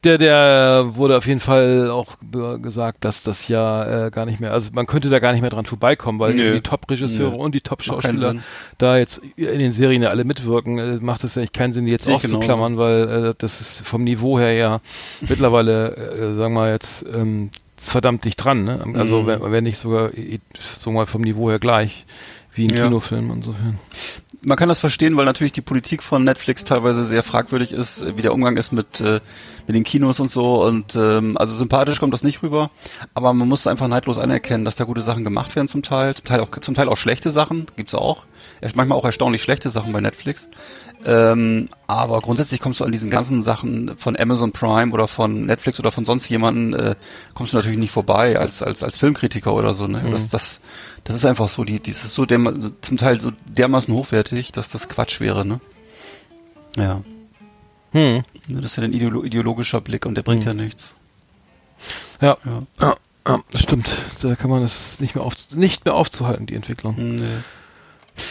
Der, der wurde auf jeden Fall auch gesagt, dass das ja äh, gar nicht mehr, also man könnte da gar nicht mehr dran vorbeikommen, weil Nö. die Top-Regisseure und die Top-Schauspieler da jetzt in den Serien ja alle mitwirken, äh, macht es eigentlich keinen Sinn, die jetzt Sehe auszuklammern, weil äh, das ist vom Niveau her ja mittlerweile, äh, sagen wir jetzt, ähm, verdammt dicht dran, ne? Also Mhm. wenn, wenn nicht sogar, so mal vom Niveau her gleich, wie ein Ja. Kinofilm insofern. Man kann das verstehen, weil natürlich die Politik von Netflix teilweise sehr fragwürdig ist, wie der Umgang ist mit, äh, mit den Kinos und so. Und ähm, also sympathisch kommt das nicht rüber, aber man muss einfach neidlos anerkennen, dass da gute Sachen gemacht werden zum Teil, zum Teil auch, zum Teil auch schlechte Sachen, gibt's auch. Manchmal auch erstaunlich schlechte Sachen bei Netflix. Ähm, aber grundsätzlich kommst du an diesen ganzen Sachen von Amazon Prime oder von Netflix oder von sonst jemanden, äh, kommst du natürlich nicht vorbei als, als, als Filmkritiker oder so. Ne? Das, das, das ist einfach so, die, die ist so derma zum Teil so dermaßen hochwertig, dass das Quatsch wäre, ne? Ja. Hm. Ne, Das ist ja ein ideolo ideologischer Blick und der bringt ja nichts. Ja. Ja. Ja, ja, stimmt. Da kann man es nicht mehr auf, nicht mehr aufzuhalten, die Entwicklung. Nee.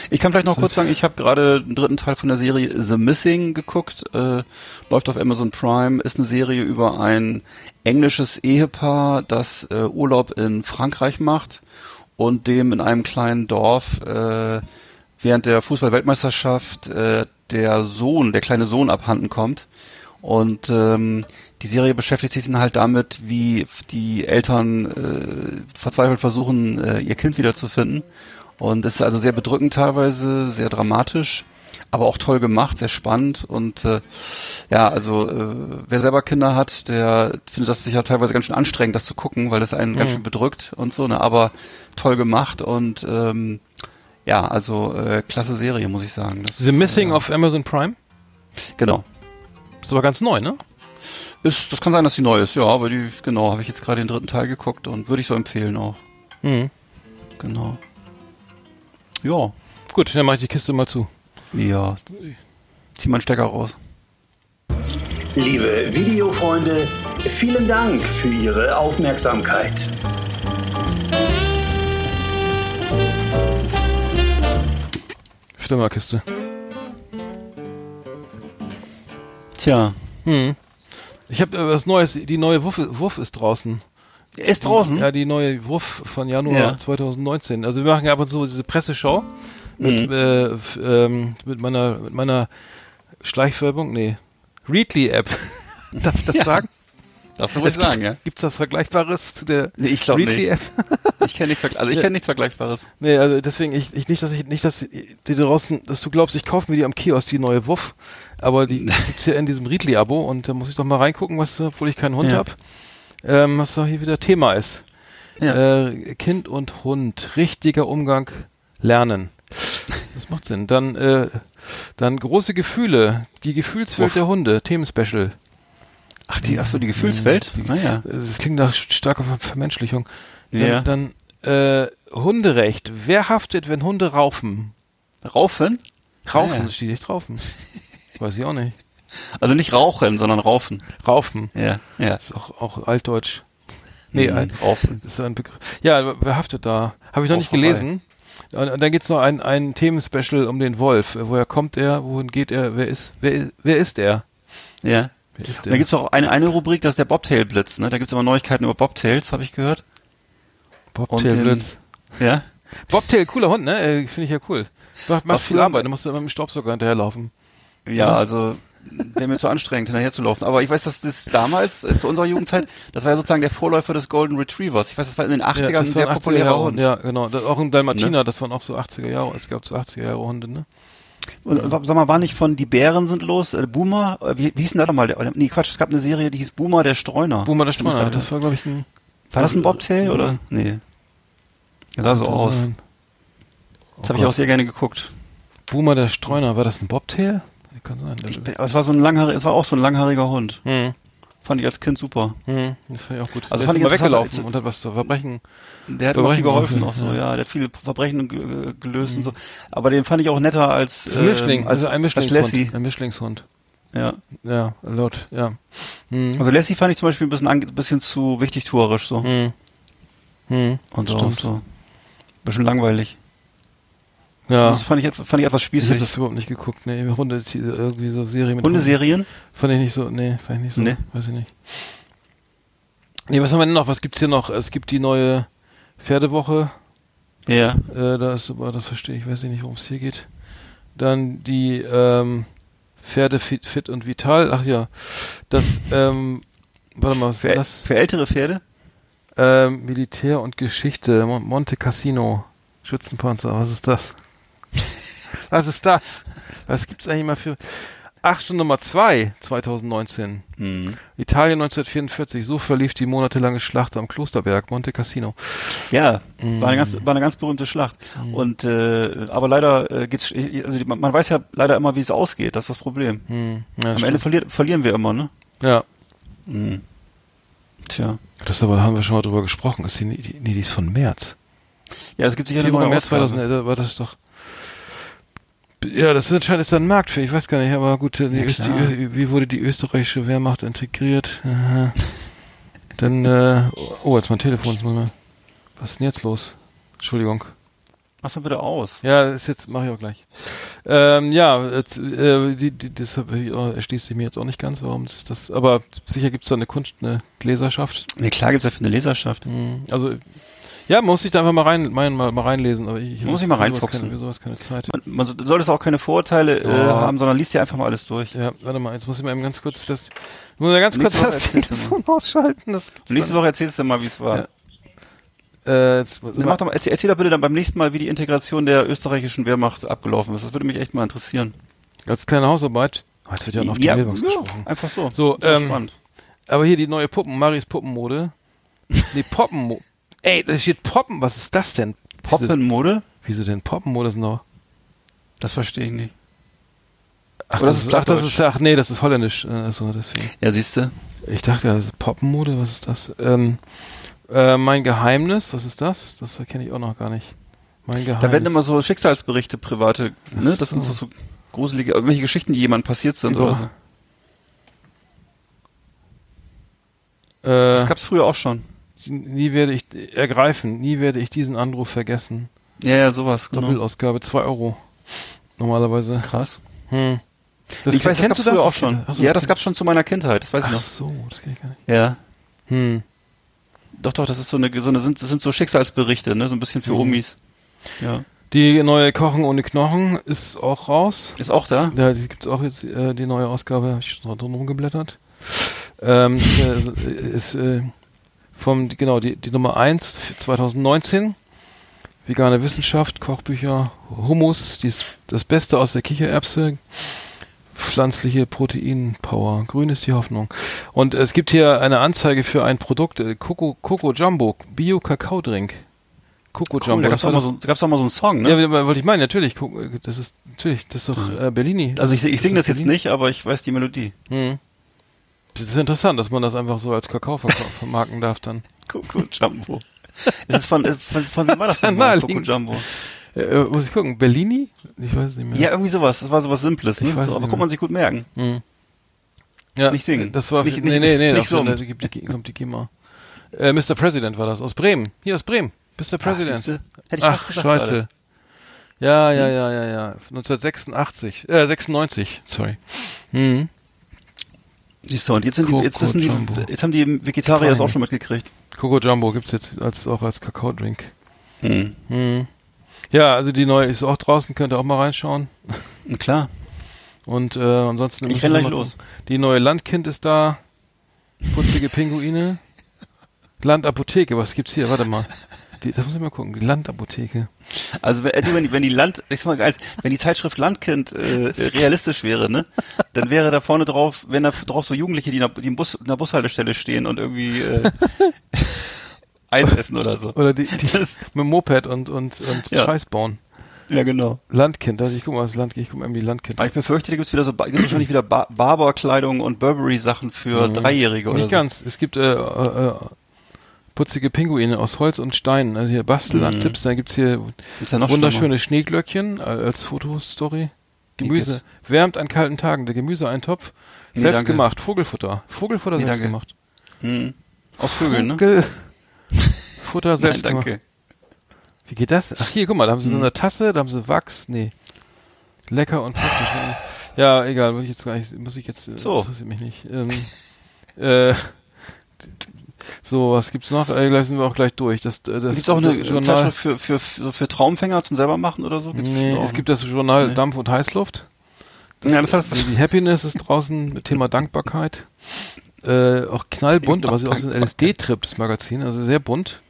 Ich kann vielleicht noch kurz sagen, ich habe gerade den dritten Teil von der Serie The Missing geguckt, äh, läuft auf Amazon Prime, ist eine Serie über ein englisches Ehepaar, das äh, Urlaub in Frankreich macht und dem in einem kleinen Dorf äh, während der Fußball-Weltmeisterschaft äh, der Sohn, der kleine Sohn abhanden kommt. Und ähm, die Serie beschäftigt sich dann halt damit, wie die Eltern äh, verzweifelt versuchen, äh, ihr Kind wiederzufinden. Und es ist also sehr bedrückend teilweise, sehr dramatisch, aber auch toll gemacht, sehr spannend. Und äh, ja, also äh, wer selber Kinder hat, der findet das sicher teilweise ganz schön anstrengend, das zu gucken, weil das einen ganz schön bedrückt und so, ne? aber toll gemacht und ähm, ja, also äh, klasse Serie, muss ich sagen. Das, The Missing äh, auf Amazon Prime? Genau. Ist aber ganz neu, ne? Ist, das kann sein, dass die neu ist, ja, aber die, genau, habe ich jetzt gerade den dritten Teil geguckt und würde ich so empfehlen auch. Mhm. Genau. Ja. Gut, dann mache ich die Kiste mal zu. Ja. Zieh mal einen Stecker raus. Liebe Videofreunde, vielen Dank für Ihre Aufmerksamkeit. Flimmerkiste. Tja. Hm. Ich habe äh, was Neues, die neue Wurf, Wurf ist draußen. Ist draußen? Ja, die neue Wuff von Januar Ja. 2019. Also wir machen ja ab und zu diese Presseschau mit, Mhm. äh, ähm, mit meiner mit meiner Schleichwerbung, nee, Readly-App. Darf ich das sagen? Das soll ich Es gibt- sagen, ja. Gibt's das Vergleichbares zu der Nee, ich glaube nicht. Readly-App? Ich kenne nichts, also ich Ja. kenne nichts Vergleichbares. Nee, also deswegen, ich, ich nicht, dass ich nicht, dass die draußen, dass du glaubst, ich kaufe mir die am Kiosk, die neue Wuff, aber die gibt's ja in diesem Readly-Abo und da muss ich doch mal reingucken, was, obwohl ich keinen Hund Ja. hab, ähm, was da hier wieder Thema ist. Ja. Äh, kind und Hund, richtiger Umgang lernen. Das macht Sinn. Dann, äh, dann große Gefühle, die Gefühlswelt Uff. der Hunde, Themenspecial. Ach, die, ach so, die Gefühlswelt? Die- Naja. Es klingt nach starker Ver Vermenschlichung. Dann, Ja. dann äh, Hunderecht. Wer haftet, wenn Hunde raufen? Raufen? Raufen, Ah, ja. steht nicht raufen. Weiß ich auch nicht. Also nicht rauchen, sondern raufen. Raufen. Ja, ja. Das ist auch, auch altdeutsch. Nee, Mhm, raufen. das ist ein Begriff. Ja, wer haftet da? Habe ich noch nicht gelesen. Und, dann gibt's noch ein, ein Themenspecial um den Wolf. Woher kommt er? Wohin geht er? Wer ist, wer, wer ist er? Ja. Wer ist Und da gibt's auch eine, eine Rubrik, das ist der Bobtail-Blitz, ne? Da gibt's immer Neuigkeiten über Bobtails, habe ich gehört. Bobtail und den- Blitz. Ja? Bobtail, cooler Hund, ne? Äh, Finde ich ja cool. Macht, macht viel Arbeit, da musst du immer mit dem Staubsauger hinterherlaufen. Ja, also wäre mir zu anstrengend, hinterher zu laufen. Aber ich weiß, dass das damals, äh, zu unserer Jugendzeit, das war ja sozusagen der Vorläufer des Golden Retrievers. Ich weiß, das war in den 80ern Ja, ein das sehr waren 80er populärer Jahre, Hund. Ja, genau. Das, auch ein Dalmatiner, das waren auch so 80er Jahre. Es gab so 80er Jahre Hunde, ne? Und, und sag mal, war nicht von Die Bären sind los, äh, Boomer, äh, wie, wie hieß denn da nochmal? Der, nee, Quatsch, es gab eine Serie, die hieß Boomer der Streuner. Boomer der Streuner, das das war, glaube ich, ein... War das ein Bobtail Ja. oder? Nee. Ja, sah so aus. Sein. Das habe ich auch sehr gerne geguckt. Boomer der Streuner, war das ein Bobtail? Kann sein. Ich bin, aber es war so ein langhaariger, es war auch so ein langhaariger Hund. hm, Fand ich als Kind super. hm, das fand ich auch gut. Also der fand ist ich immer weggelaufen als- und hat was zu verbrechen. Der hat immer viel Verbrechen geholfen auch, so, ja. ja. Der hat viele Verbrechen ge- gelöst und so. Aber den fand ich auch netter als, ein Mischling, ähm, als, also ein als Mischlingshund. Lassie. Ein Mischlingshund. Ja. Ja, laut, ja. Hm. Also Lassie fand ich zum Beispiel ein bisschen, ange- bisschen zu wichtigtuerisch so. Hm. Hm. Und stimmt. so. Ein bisschen langweilig. Ja. Das fand ich, fand ich etwas Ich habe spießig. das überhaupt nicht geguckt, ne. Hunde, irgendwie so Serie mit Hundeserien? Hunden. Fand ich nicht so, nee, fand ich nicht so, Nee. weiß ich nicht. Nee, was haben wir denn noch? Was gibt's hier noch? Es gibt die neue Pferdewoche. Ja. Äh, da ist aber, das verstehe ich, weiß ich nicht, worum es hier geht. Dann die ähm, Pferde fit, fit und vital. Ach ja, das, ähm, warte mal, was Für, ist das? für ältere Pferde? Ähm, Militär und Geschichte, Mon Monte Cassino, Schützenpanzer, was ist das? Was ist das? Was gibt's eigentlich mal für... Ach, Stunde Nummer 2, 2019. Hm. Italien 1944, so verlief die monatelange Schlacht am Klosterberg, Monte Cassino. Ja, Mhm. war eine ganz, war eine ganz berühmte Schlacht. Und äh, aber leider äh, geht's, also man, man weiß ja leider immer, wie es ausgeht. Das ist das Problem. Hm, ja, Am stimmt. Ende verliert, verlieren wir immer, ne? ja, Mhm. Tja. das aber haben wir schon mal drüber gesprochen. Ist die, die, nee, die ist von März. Ja, es gibt sicher eine neue März Ausgabe. 2000, da war das doch. Ja, das ist anscheinend ist da ein Markt für, ich weiß gar nicht, aber gut, die Ja, die, wie wurde die österreichische Wehrmacht integriert? Aha. Dann, äh, oh, jetzt mein Telefon, jetzt man, was ist denn jetzt los? Entschuldigung. Mach's mal bitte aus. Ja, ist jetzt, mache ich auch gleich. Ähm, ja, jetzt, äh, die, die, das ich, oh, erschließt sich mir jetzt auch nicht ganz, warum ist das, aber sicher gibt's da eine Kunst, eine Leserschaft. Nee, klar gibt's ja für eine Leserschaft. Hm, Also, ja, muss sich da einfach mal rein, mal, mal, reinlesen, aber ich, ich muss sich mal reinfuchsen. Keine, sowas keine Zeit. Man, man so- solltest auch keine Vorurteile äh, Ja. haben, sondern liest dir einfach mal alles durch. Ja, warte mal, jetzt muss ich mal eben ganz kurz das, ich muss mal ganz kurz das Telefon ausschalten. Das nächste dann. Woche erzählst du mal, wie es war. Ja. Äh, jetzt, mach doch mal, erzähl, erzähl doch bitte dann beim nächsten Mal, wie die Integration der österreichischen Wehrmacht abgelaufen ist. Das würde mich echt mal interessieren. als kleine Hausarbeit. Oh, jetzt wird ja noch die Mailbox ja, gesprochen. einfach so. So, ähm, spannend. Aber hier die neue Puppen, Maris Puppenmode. Nee, Poppenmode. Ey, da steht Poppen, was ist das denn? Poppenmode? wieso denn Poppenmode sind noch? Das verstehe ich nicht. Ach, das, das ist, ist ach, das ist, ach nee, das ist holländisch. Äh, so, deswegen. Ja, siehst du. Ich dachte, das ist Poppenmode, was ist das? Ähm, äh, mein Geheimnis, was ist das? Das kenne ich auch noch gar nicht. Mein Geheimnis. Da werden immer so Schicksalsberichte, private, ne? Das sind so, so. gruselige, irgendwelche Geschichten, die jemandem passiert sind Über- oder so. äh, Das gab's früher auch schon. Nie werde ich ergreifen, nie werde ich diesen Anruf vergessen. Ja, ja, sowas, genau. Doppelausgabe, 2 Euro. Normalerweise. Krass. Hm. ich weiß, das kennst du früher auch schon. Ach so, ja, das kenn- gab's schon zu meiner Kindheit, das weiß ich Ach noch. so, das kenne ich gar nicht. Ja. Hm. Doch, doch, das ist so eine, so eine sind, das sind so Schicksalsberichte, ne? So ein bisschen für Mhm. Omis. Ja. Die neue Kochen ohne Knochen ist auch raus. Ist auch da? Ja, die gibt's auch jetzt, äh, die neue Ausgabe, habe ich schon drin rumgeblättert. Ähm, äh, ist äh, vom, genau, die, die Nummer 1 für 2019. Vegane Wissenschaft, Kochbücher, Hummus, dies, das Beste aus der Kichererbse, pflanzliche Proteinpower. Grün ist die Hoffnung. Und es gibt hier eine Anzeige für ein Produkt, äh, Coco, Coco Jumbo, Bio-Kakao-Drink. Coco Cool, Jumbo. da gab's das doch war mal so, doch mal so einen Song, ne? ja, wollte ich meinen, natürlich. Das ist natürlich, das ist doch äh, Bellini. also ich, ich Ist singe das jetzt Bellini? nicht, aber ich weiß die Melodie. Hm. Das ist interessant, dass man das einfach so als Kakao vermarkten darf dann. Coco Jumbo. Das ist von, von, von wem war das ist nochmal? Coco. Jumbo. Äh, äh, muss ich gucken, Bellini? Ich weiß nicht mehr. Ja, irgendwie sowas. Das war sowas Simples, ne? So, aber nicht kann mehr. man sich gut merken. Hm. ja Nicht singen. Das war, Nicht- nee, nee, nee, nicht summen. da kommt die GEMA. Äh, Mr. President war das, aus Bremen. Hier aus Bremen. Mr. President. siehste? Hätte ich Ach, fast gesagt scheiße. gerade. Ja, ja, ja, ja, ja. 1986, äh, 96, sorry. Hm. Siehst du, und jetzt sind die, jetzt wissen die, jetzt haben die Vegetarier das auch schon mitgekriegt. Coco Jumbo gibt's jetzt als, auch als Kakao-Drink. Hm. Hm. Ja, also die neue ist auch draußen, könnt ihr auch mal reinschauen. Klar. Und äh, ansonsten Ich renn gleich los. Die neue Landkind ist da. Putzige Pinguine. Landapotheke, was gibt's hier? Warte mal. Die, das muss ich mal gucken. Die Landapotheke. Also wenn, die, wenn die Land, ich sag mal geil, wenn die Zeitschrift Landkind äh, realistisch wäre, ne, dann wäre da vorne drauf, wenn da drauf so Jugendliche, die, in der- die im Bus, in der Bushaltestelle stehen und irgendwie äh, Eis essen oder so. Oder die, die Das- mit dem Moped und, und, und Ja. Scheiß bauen. Ja, genau. Landkind, also ich guck mal, das Landkind, ich guck mal in die Landkind. Aber ich befürchte, da gibt's wieder so, gibt's wahrscheinlich wieder ba Barberkleidung und Burberry-Sachen für Dreijährige oder Mhm. Nicht so. ganz. Es gibt äh, äh, äh, putzige Pinguine aus Holz und Steinen. Also hier Basteltipps, dann gibt's hier ja wunderschöne Schneeglöckchen äh, als Fotostory. Gemüse. Wärmt an kalten Tagen. Der Gemüseeintopf. Nee, Selbst danke. gemacht. Vogelfutter. Vogelfutter Nee, selbst danke. gemacht. schlimmer. Hm. Aus Vögeln, ne? Vogel. Futter Nein, selbst danke. gemacht. Wie geht das? Ach hier, guck mal, da haben sie so Hm. eine Tasse, da haben sie Wachs. Nee. Lecker und praktisch. Ja, egal, muss ich jetzt gar nicht, muss ich jetzt, äh, So. interessiert mich nicht. Ähm, äh, so, was gibt's noch? Äh, gleich sind wir auch gleich durch. Das, äh, das Gibt's auch eine Journal. Zeitschrift für, für, für, für Traumfänger zum selber machen oder so? Gibt's Nee, es ne? gibt das Journal Nee. Dampf und Heißluft. ja, das heißt, Also die Happiness ist draußen mit Thema Dankbarkeit. Äh, auch knallbunt, aber sieht aus ein LSD-Trip, das Magazin, also sehr bunt.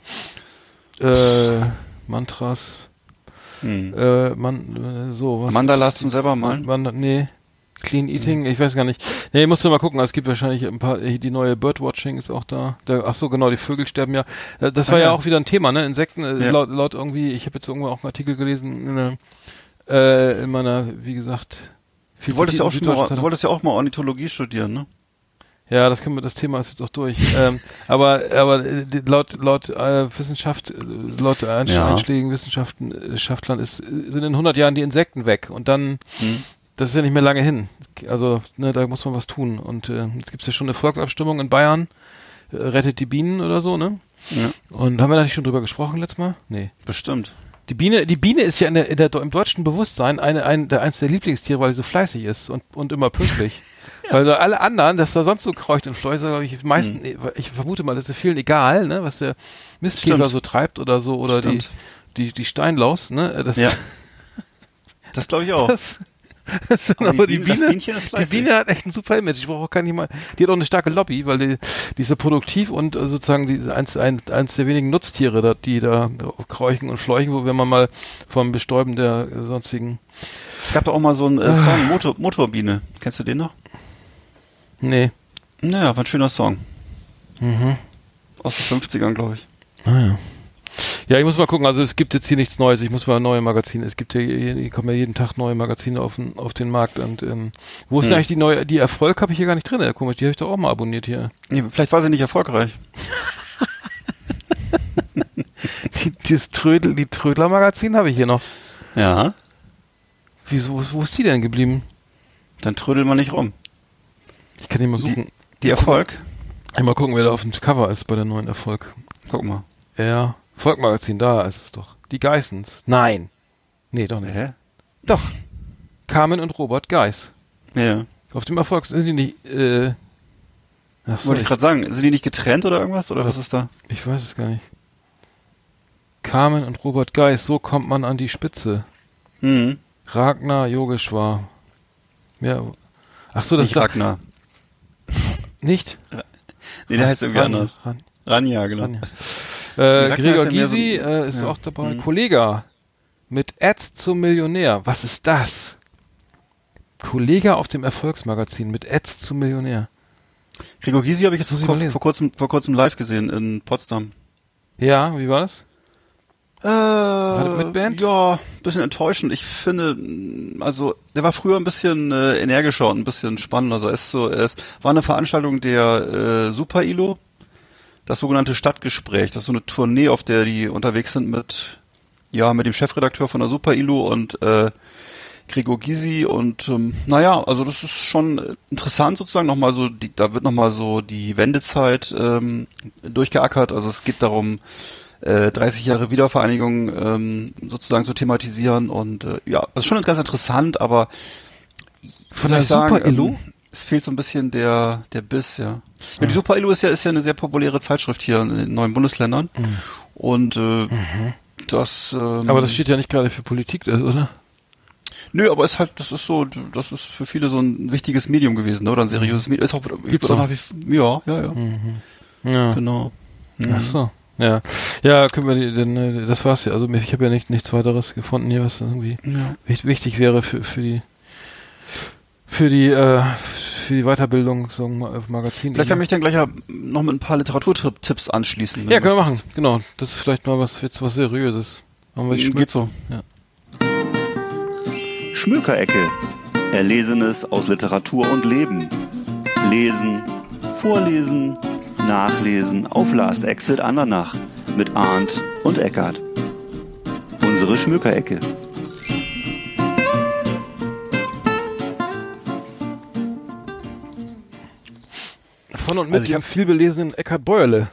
Äh, Mantras, hm. äh, man, äh, so, was Mandalas zum selber malen? man, nee. Clean Eating, ich weiß gar nicht. Nee, musst du mal gucken, es gibt wahrscheinlich ein paar, die neue Birdwatching ist auch da. Der, ach so, genau, die Vögel sterben ja. Äh, Das war Ah, ja ja. auch wieder ein Thema, ne? Insekten, äh, Ja. laut, laut irgendwie, ich habe jetzt irgendwo auch einen Artikel gelesen, in, äh, in meiner, wie gesagt, viel Du wolltest ja auch schon mal, du wolltest ja auch mal Ornithologie studieren, ne? ja, das können wir, das Thema ist jetzt auch durch. ähm, aber aber äh, laut laut äh, Wissenschaft, laut Einsch Ja. einschlägigen Wissenschaften, äh, Wissenschaftlern ist, sind in 100 Jahren die Insekten weg und dann, Hm. Das ist ja nicht mehr lange hin. Also ne, da muss man was tun. Und äh, jetzt gibt's ja schon eine Volksabstimmung in Bayern, äh, rettet die Bienen oder so, ne? Ja, Und haben wir da nicht schon drüber gesprochen letztes Mal? Nee. bestimmt. Die Biene, die Biene ist ja in der, in der, im deutschen Bewusstsein eine, ein, der, eins der Lieblingstiere, weil sie so fleißig ist und, und immer pünktlich. Weil so alle anderen, dass da sonst so kreucht und fleucht, glaube ich, meisten, ich vermute mal, das ist vielen egal, ne, was der Mistkäfer so treibt oder so, oder die, Stimmt. die, die Steinlaus, ne, das, Ja. Das glaube ich auch. das, Aber die aber die Biene- Biene, die. Biene hat echt ein super Image. Ich brauche auch gar nicht mal, die hat auch eine starke Lobby, weil die, die ist so produktiv und äh, sozusagen die, eins, ein, eins der wenigen Nutztiere, da, die da kreuchen und fleuchen, wo wenn man mal vom Bestäuben der äh, sonstigen, Es gab doch auch mal so einen äh, Song, Motor, Motorbiene. Kennst du den noch? nee, Naja, war ein schöner Song. mhm. Aus den 50ern, glaube ich. Ah, ja. Ja, ich muss mal gucken. Also es gibt jetzt hier nichts Neues. Ich muss mal neue Magazine. Es gibt ja, hier hier kommen ja jeden Tag neue Magazine auf den, auf den Markt. Und ähm, wo ist Hm. eigentlich die neue? Die Erfolg habe ich hier gar nicht drin. Komisch, die habe ich doch auch mal abonniert hier. Nee, vielleicht war sie nicht erfolgreich. Die, dieses Trödel, die Trödler-Magazin habe ich hier noch. Ja. Wieso, wo, ist die denn geblieben? Dann trödelt man nicht rum. Ich kann die mal suchen. Die Erfolg? Ich mal gucken, wer da auf dem Cover ist bei der neuen Erfolg. Guck mal. Ja, Volkmagazin, da ist es doch. Die Geissens. Nein. Nee, doch nicht. Hä? Doch. Carmen und Robert Geiss. Ja. Auf dem Erfolg sind die nicht, äh, Ach Wollte ich gerade sagen, sind die nicht getrennt oder irgendwas? Oder was ist da? ich weiß es gar nicht. Carmen und Robert Geis, so kommt man an die Spitze. Mhm. Ragnar Yogeshwar. Ja. Ach so, das Nicht ist Ragnar. nicht? Nee, der heißt irgendwie Ranja, anders. Ran, Ranja, genau. Ranja. Äh, Gregor ist ja mehr so Gysi ein- äh, ist ja. auch dabei. Mhm. Kollega mit Ads zum Millionär. Was ist das? Kollega auf dem Erfolgsmagazin mit Ads zum Millionär. Gregor Gysi habe ich jetzt vor, vor, kurzem, vor kurzem live gesehen in Potsdam. Ja, wie war das? Äh, mit Band? Ja, bisschen enttäuschend. Ich finde, mh, also der war früher ein bisschen äh, energischer und ein bisschen spannender. Also es ist so, es war eine Veranstaltung der äh, Super ILO, das sogenannte Stadtgespräch. Das ist so eine Tournee, auf der die unterwegs sind mit ja mit dem Chefredakteur von der Super ILO und äh, Gregor Gysi und ähm, naja, also das ist schon interessant sozusagen nochmal so, die, da wird nochmal so die Wendezeit ähm, durchgeackert. Also es geht darum, äh, 30 Jahre Wiedervereinigung ähm, sozusagen zu thematisieren und äh, ja, das ist schon ganz interessant, aber Von der Super Illu? Ähm, es fehlt so ein bisschen der der Biss, ja. ja die Super Illu ist ja ist ja eine sehr populäre Zeitschrift hier in den neuen Bundesländern und äh, das ähm, Mhm. Aber das steht ja nicht gerade für Politik, oder? Nö, aber es ist halt, das ist so, das ist für viele so ein wichtiges Medium gewesen, ne? oder ein seriöses Medium. Ist auch, Gibt's auch nach wie, ja, ja, ja, Ja. genau. Mhm. Ach so. Ja. Ja, können wir denn, äh, das war's ja. Also ich habe ja nicht, nichts weiteres gefunden hier, was irgendwie Ja. wich- wichtig wäre für, für die für die äh, für die Weiterbildung so ein Magazin. Vielleicht kann ich dann gleich ja noch mit ein paar Literaturtipps anschließen. Ja, können wir machen. Genau. Das ist vielleicht mal was jetzt was seriöses. Machen wir die Geht so. Schmökerecke. Erlesenes aus Literatur und Leben. Lesen, vorlesen, nachlesen auf Last Exit Andernach mit Arndt und Eckart. Unsere Schmökerecke. Von und mit Also dem vielbelesenen Eckhard Beuerle.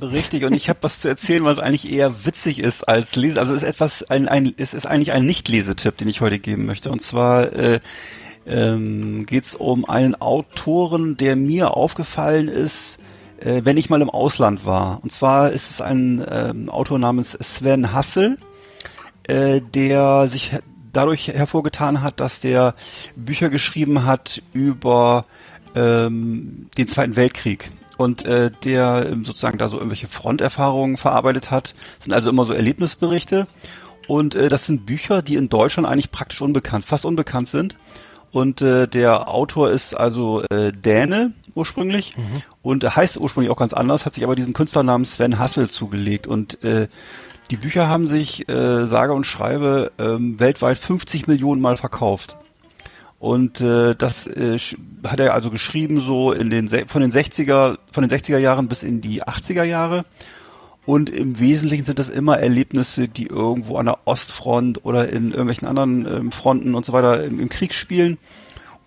Richtig, und ich habe was zu erzählen, was eigentlich eher witzig ist als Lese. Also es ist etwas, ein, ein, es ist eigentlich ein Nicht-Lesetipp, den ich heute geben möchte. Und zwar äh, ähm, geht es um einen Autoren, der mir aufgefallen ist, äh, wenn ich mal im Ausland war. Und zwar ist es ein ähm, Autor namens Sven Hassel, äh, der sich dadurch hervorgetan hat, dass der Bücher geschrieben hat über ähm, den Zweiten Weltkrieg und äh, der ähm, sozusagen da so irgendwelche Fronterfahrungen verarbeitet hat. Das sind also immer so Erlebnisberichte und äh, das sind Bücher, die in Deutschland eigentlich praktisch unbekannt, fast unbekannt sind. Und äh, der Autor ist also äh, Däne ursprünglich und er heißt ursprünglich auch ganz anders, hat sich aber diesen Künstlernamen Sven Hassel zugelegt und äh, die Bücher haben sich, äh, sage und schreibe, ähm, weltweit 50 Millionen Mal verkauft. Und äh, das äh, hat er also geschrieben so in den von den 60er von den 60er Jahren bis in die 80er Jahre. Und im Wesentlichen sind das immer Erlebnisse, die irgendwo an der Ostfront oder in irgendwelchen anderen ähm, Fronten und so weiter im, im Krieg spielen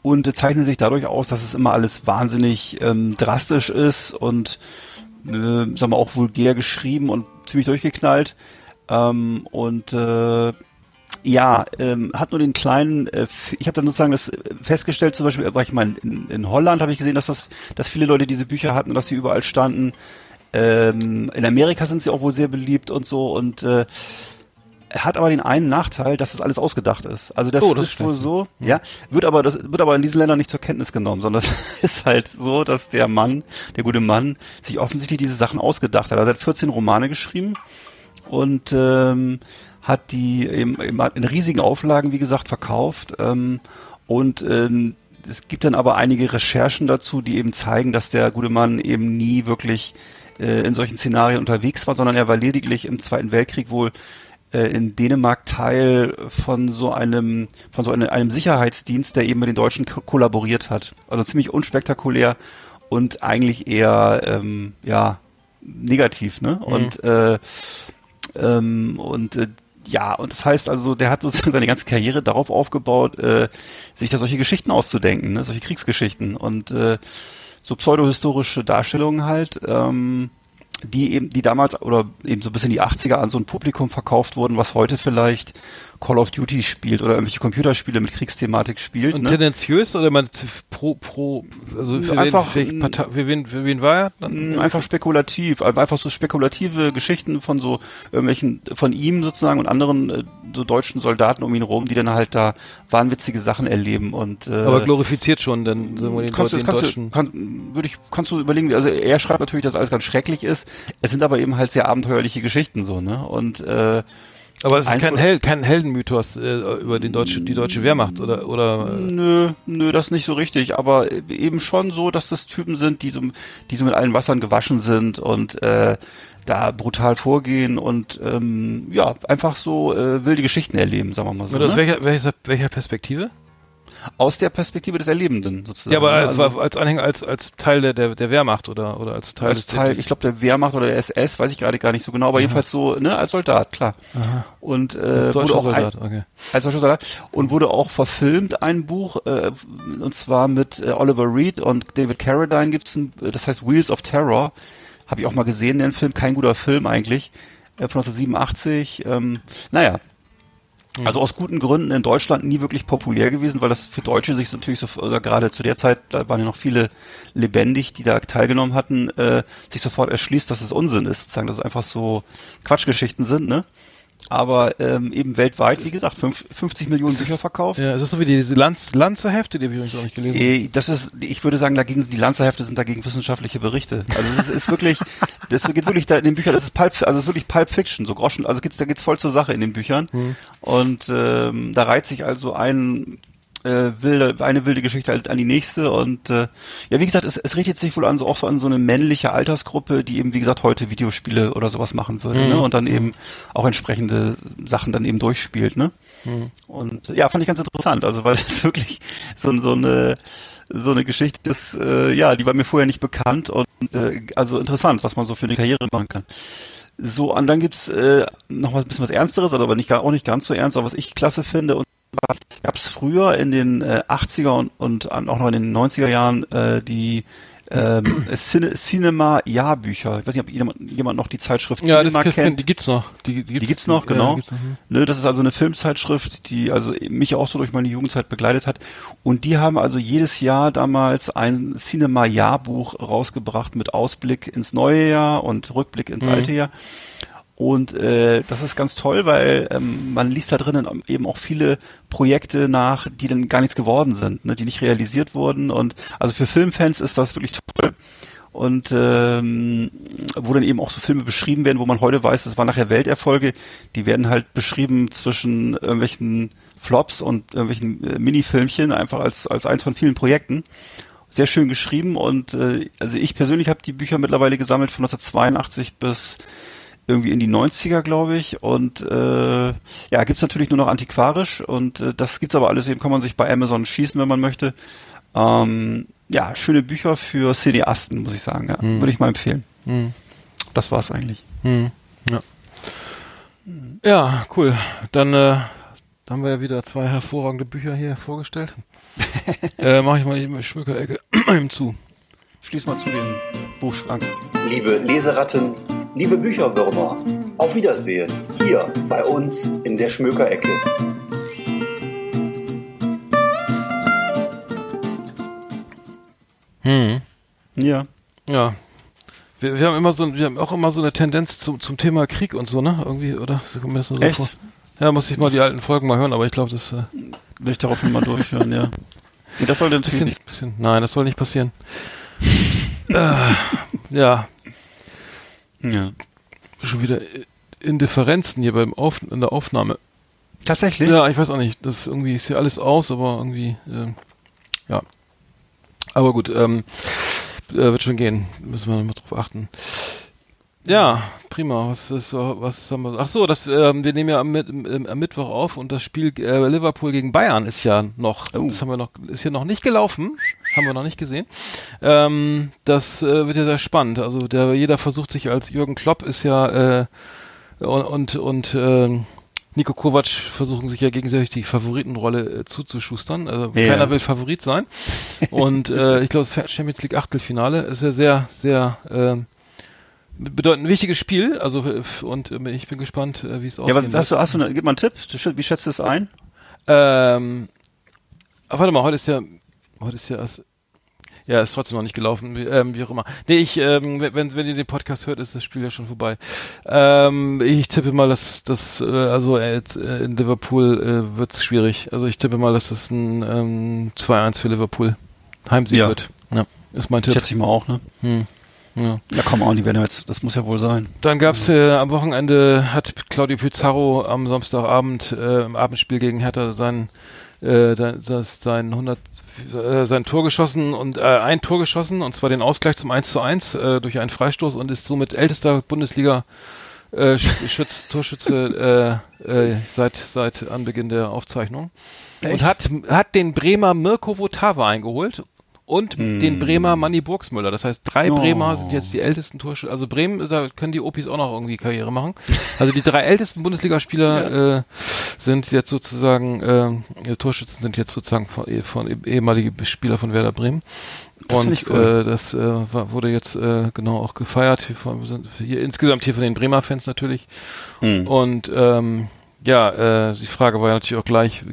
und äh, zeichnen sich dadurch aus, dass es immer alles wahnsinnig ähm, drastisch ist und äh, sagen wir auch vulgär geschrieben und ziemlich durchgeknallt. Ähm, und äh, ja, ähm, hat nur den kleinen, äh, ich habe dann sozusagen das äh, festgestellt, zum Beispiel, ich mal in, in Holland, habe ich gesehen, dass das, dass viele Leute diese Bücher hatten, dass sie überall standen. Ähm, in Amerika sind sie auch wohl sehr beliebt und so und äh, hat aber den einen Nachteil, dass das alles ausgedacht ist. Also das, Oh, das ist wohl so, ja, wird aber das wird aber in diesen Ländern nicht zur Kenntnis genommen, sondern es ist halt so, dass der Mann, der gute Mann, sich offensichtlich diese Sachen ausgedacht hat. Er hat 14 Romane geschrieben und ähm, hat die eben, eben in riesigen Auflagen, wie gesagt, verkauft. Ähm, und ähm, es gibt dann aber einige Recherchen dazu, die eben zeigen, dass der gute Mann eben nie wirklich äh, in solchen Szenarien unterwegs war, sondern er war lediglich im Zweiten Weltkrieg wohl äh, in Dänemark Teil von so einem von so einem, einem Sicherheitsdienst, der eben mit den Deutschen ko kollaboriert hat. Also ziemlich unspektakulär und eigentlich eher ähm, ja negativ, ne? Und äh, ähm, und äh, ja, und das heißt also, der hat sozusagen seine ganze Karriere darauf aufgebaut, äh, sich da solche Geschichten auszudenken, ne? solche Kriegsgeschichten und äh, so pseudohistorische Darstellungen halt. Ähm, die eben, die damals oder eben so bis in die 80er an so ein Publikum verkauft wurden, was heute vielleicht Call of Duty spielt oder irgendwelche Computerspiele mit Kriegsthematik spielt. Und ne? tendenziös oder man pro pro also für Einfach wen, Partei, für wen für wen war er? Dann? Mm, Einfach spekulativ, einfach so spekulative Geschichten von so irgendwelchen, von ihm sozusagen und anderen äh, so deutschen Soldaten um ihn rum, die dann halt da wahnwitzige Sachen erleben und äh, aber glorifiziert schon dann wir den, kannst du, den das kannst deutschen du, kann, würde ich, kannst du überlegen, also er schreibt natürlich, dass alles ganz schrecklich ist. Es sind aber eben halt sehr abenteuerliche Geschichten so, ne? Und äh, aber es ist kein Held kein Heldenmythos äh, über den deutsche die deutsche Wehrmacht oder oder Nö, nö, das nicht so richtig, aber eben schon so, dass das Typen sind, die so, die so mit allen Wassern gewaschen sind und äh, da brutal vorgehen und ähm, ja, einfach so äh, wilde Geschichten erleben, sagen wir mal so. oder aus Ne? welcher, welcher welcher Perspektive? Aus der Perspektive des Erlebenden sozusagen. Ja, aber ne? als, war als Anhänger als als Teil der der, der Wehrmacht oder oder als Teil als des Teil, ich glaube der Wehrmacht oder der SS, weiß ich gerade gar nicht so genau, aber jedenfalls so, ne, als Soldat, klar. Und als äh, wurde deutscher auch ein, Soldat, okay. als deutscher Soldat und wurde auch verfilmt ein Buch äh, und zwar mit äh, Oliver Reed und David Carradine gibt's ein, das heißt Wheels of Terror, habe ich auch mal gesehen den Film, kein guter Film eigentlich äh, von 1987. Ähm, naja. Also aus guten Gründen in Deutschland nie wirklich populär gewesen, weil das für Deutsche sich natürlich so, oder gerade zu der Zeit, da waren ja noch viele lebendig, die da teilgenommen hatten, äh, sich sofort erschließt, dass es Unsinn ist, sozusagen, dass es einfach so Quatschgeschichten sind, ne? Aber ähm, eben weltweit, wie gesagt, fünf, 50 Millionen Bücher verkauft. Ja, es ist so wie diese Lanz, Lanze-Hefte, die habe ich übrigens auch nicht gelesen. Eh, Das ist, ich würde sagen, dagegen die Lanzerhefte sind dagegen wissenschaftliche Berichte. Also das ist wirklich, das geht wirklich da in den Büchern, das ist Pulp, also das ist wirklich Pulp Fiction, so Groschen, also geht's, da geht's voll zur Sache in den Büchern. Und ähm, da reiht sich also ein äh, wilde, eine wilde Geschichte halt an die nächste. Und äh, ja, wie gesagt, es, es richtet sich wohl an so auch so an so eine männliche Altersgruppe, die eben wie gesagt heute Videospiele oder sowas machen würde, ne? Und dann eben auch entsprechende Sachen dann eben durchspielt, ne? Und äh, ja, fand ich ganz interessant, also weil es wirklich so, so eine so eine Geschichte ist, äh, ja, die war mir vorher nicht bekannt. Und äh, also interessant, was man so für eine Karriere machen kann. So, und dann gibt's äh, noch mal ein bisschen was Ernsteres, also aber nicht, auch nicht ganz so ernst, aber was ich klasse finde, und zwar gab's früher in den äh, 80er und, und auch noch in den 90er Jahren äh, die ähm, Cine, Cinema Jahrbücher. Ich weiß nicht, ob jemand, jemand noch die Zeitschrift Ja, Cinema das, kennt. die gibt's noch. Die, die, Die gibt's noch, ja, genau. gibt's noch, hm. Ne, das ist also eine Filmzeitschrift, die also mich auch so durch meine Jugendzeit begleitet hat. Und die haben also jedes Jahr damals ein Cinema-Jahrbuch rausgebracht mit Ausblick ins neue Jahr und Rückblick ins alte Jahr. Und äh, das ist ganz toll, weil ähm, man liest da drinnen eben auch viele Projekte nach, die dann gar nichts geworden sind, ne, die nicht realisiert wurden. Und also für Filmfans ist das wirklich toll und ähm, wo dann eben auch so Filme beschrieben werden, wo man heute weiß, es waren nachher Welterfolge, die werden halt beschrieben zwischen irgendwelchen Flops und irgendwelchen äh, Minifilmchen, einfach als, als eins von vielen Projekten. Sehr schön geschrieben und äh, also ich persönlich habe die Bücher mittlerweile gesammelt von 1982 bis irgendwie in die 90er, glaube ich. Und äh, ja, gibt's natürlich nur noch antiquarisch und äh, das gibt's aber alles eben, kann man sich bei Amazon schießen, wenn man möchte. Ähm, ja, schöne Bücher für Cineasten, muss ich sagen. Ja. Würde ich mal empfehlen. Hm. Das war's eigentlich. Hm. Ja. ja, cool. Dann äh, haben wir ja wieder zwei hervorragende Bücher hier vorgestellt. äh, Mache ich mal eben die Schmückerecke eben zu. Schließ mal zu den Buchschrank. Liebe Leseratten, liebe Bücherwürmer, auf Wiedersehen hier bei uns in der Schmökerecke. Hm. Ja. Ja. Wir, wir haben immer so, wir haben auch immer so eine Tendenz zum, zum Thema Krieg und so, ne? Irgendwie, oder? So kommt mir das nur so Echt? vor. Ja, muss ich mal die alten Folgen mal hören, aber ich glaube, das äh, Will ich darauf mal durchhören, ja. Das sollte natürlich bisschen, nicht. bisschen, nein, das soll nicht passieren. äh, ja, Ja. schon wieder Indifferenzen hier beim Auf, in der Aufnahme. Tatsächlich? Ja, ich weiß auch nicht. Das ist irgendwie ist hier alles aus, aber irgendwie ähm, ja. Aber gut, ähm, äh, wird schon gehen. Müssen wir mal drauf achten. Ja, prima. Was ist was haben wir? Ach so, das ähm, wir nehmen ja am, im- am Mittwoch auf und das Spiel äh, Liverpool gegen Bayern ist ja noch, Oh. das haben wir noch, ist hier noch nicht gelaufen, haben wir noch nicht gesehen. Ähm, das äh, wird ja sehr spannend. Also der jeder versucht sich als Jürgen Klopp ist ja äh, und und, und ähm, Nico Kovac versuchen sich ja gegenseitig die Favoritenrolle äh, zuzuschustern. Also Ja. keiner will Favorit sein. Und äh, ich glaube, das Champions League Achtelfinale ist ja sehr, sehr ähm, bedeutend ein wichtiges Spiel, also f- und äh, ich bin gespannt, äh, wie es Ja, ausgeht. aber hast du, hast du eine, gib mal einen Tipp. Wie schätzt du es ein? Ähm, warte mal, heute ist ja, heute ist ja erst, ja, ist trotzdem noch nicht gelaufen, wie, ähm, wie auch immer. Nee, ich, ähm, wenn, wenn ihr den Podcast hört, ist das Spiel ja schon vorbei. Ähm, ich tippe mal, dass das, äh, also äh, äh, in Liverpool äh, wird's schwierig. Also ich tippe mal, dass das ein ähm, 2-1 für Liverpool Heimsieg Ja. wird. Ja, ist mein Tipp. Schätze ich mal auch, ne? Hm. Ja. Ja, komm on, die werden jetzt, das muss ja wohl sein. Dann gab's äh, am Wochenende hat Claudio Pizarro am Samstagabend äh, im Abendspiel gegen Hertha sein äh, da- das, sein 100 äh, sein Tor geschossen und äh, ein Tor geschossen und zwar den Ausgleich zum 1 zu 1 äh, durch einen Freistoß und ist somit ältester Bundesliga äh, Sch- Schütz, Torschütze äh, äh, seit seit Anbeginn der Aufzeichnung und hat hat den Bremer Mirko Votava eingeholt und den Bremer Manni Burgsmüller. Das heißt, drei Oh. Bremer sind jetzt die ältesten Torschützen. Also Bremen, da können die Opis auch noch irgendwie Karriere machen. Also die drei ältesten Bundesligaspieler äh, sind jetzt sozusagen, äh, Torschützen sind jetzt sozusagen von, eh- von eh- ehemalige Spieler von Werder Bremen. Das und cool. äh, das äh, war, wurde jetzt äh, genau auch gefeiert. Hier, von, hier insgesamt hier von den Bremer Fans natürlich. Hm. Und ähm, ja, äh, die Frage war ja natürlich auch gleich,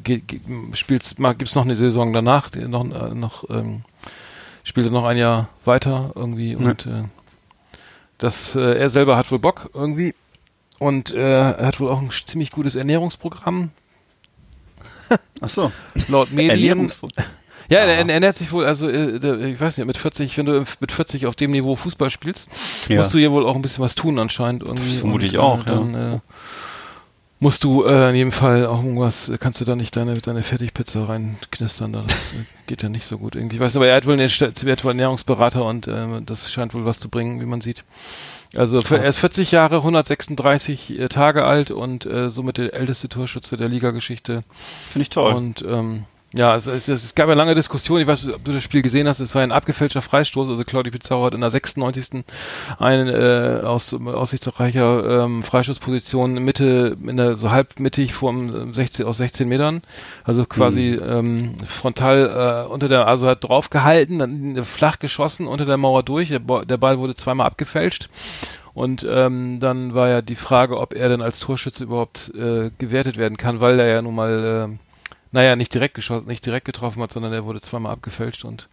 spielt's, mal, gibt's noch eine Saison danach, die noch, äh, noch ähm, spielt er noch ein Jahr weiter irgendwie und äh, das, äh, er selber hat wohl Bock irgendwie und äh, er hat wohl auch ein ziemlich gutes Ernährungsprogramm Ach so. laut Medien. Ernährungsprogramm. Ja, er er ernährt sich wohl, also äh, ich weiß nicht, mit 40, wenn du mit 40 auf dem Niveau Fußball spielst, Ja. musst du hier wohl auch ein bisschen was tun anscheinend irgendwie. Vermute ich Und, auch, Äh, dann äh, musst du äh, in jedem Fall auch irgendwas, kannst du da nicht deine deine Fertigpizza reinknistern, da das äh, geht ja nicht so gut irgendwie. Ich weiß nicht, aber er hat wohl einen er hat wohl einen Ernährungsberater und äh, das scheint wohl was zu bringen, wie man sieht. Also für, er ist 40 Jahre, 136 äh, Tage alt und äh, somit der älteste Torschütze der Ligageschichte. Finde ich toll. Und ähm, ja, es, es, es gab ja lange Diskussionen, ich weiß nicht, ob du das Spiel gesehen hast, es war ein abgefälschter Freistoß, also Claudio Pizarro hat in der 96. einen äh, aus aussichtsreicher ähm, Freistoßposition Mitte, in der, so halb mittig vom 16, aus 16 Metern, also quasi ähm, frontal äh, unter der, also hat draufgehalten, dann flach geschossen unter der Mauer durch, der, Bo- der Ball wurde zweimal abgefälscht. Und ähm, dann war ja die Frage, ob er denn als Torschütze überhaupt äh, gewertet werden kann, weil er ja nun mal, äh, naja, nicht direkt geschossen, nicht direkt getroffen hat, sondern er wurde zweimal abgefälscht und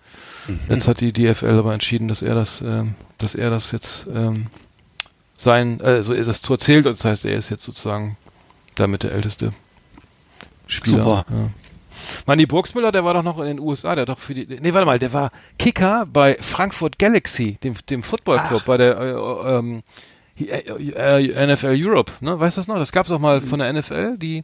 jetzt hat die DFL aber entschieden, dass er das, ähm, dass er das jetzt ähm, sein, also er das Tor zählt und das heißt, er ist jetzt sozusagen damit der älteste Spieler. Super. Ja. Manni Burgsmüller, der war doch noch in den USA, der doch für die, nee, warte mal, der war Kicker bei Frankfurt Galaxy, dem, dem Footballclub, bei der, äh, ähm, äh, äh, NFL Europe, ne, weißt du das noch? Das gab's auch mal von der NFL, die,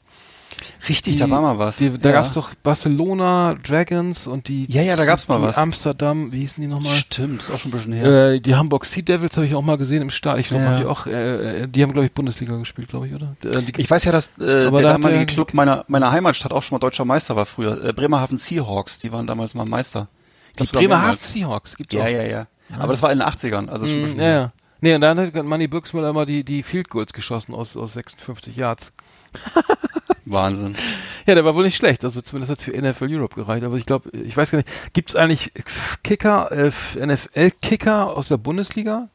Richtig, die da war mal was. Die, da ja. gab's doch Barcelona Dragons und die, Ja, ja, da gab's mal die was. Amsterdam, wie hießen die nochmal? Stimmt, ist auch schon ein bisschen her. Äh, die Hamburg Sea Devils habe ich auch mal gesehen im Stadion. Ich glaube, Ja. haben die auch, äh, äh, die haben glaube ich Bundesliga gespielt, glaube ich, oder? Äh, die, Ich weiß ja, dass äh, der da damalige Club meiner, meiner Heimatstadt auch schon mal deutscher Meister war früher. Äh, Bremerhaven Seahawks, die waren damals mal Meister. Die Bremerhaven. Seahawks gibt's Ja, auch. ja, ja. Aber das war in den 80ern, also schon ein Mm, bisschen ja, her. ja. Nee, und dann hat Manny Büchsmüller immer die, die Field Goals geschossen aus, aus 56 Yards. Wahnsinn. Ja, der war wohl nicht schlecht. Also zumindest hat's für NFL Europe gereicht. Aber ich glaube, ich weiß gar nicht, gibt's eigentlich Kicker, äh, NFL-Kicker aus der Bundesliga?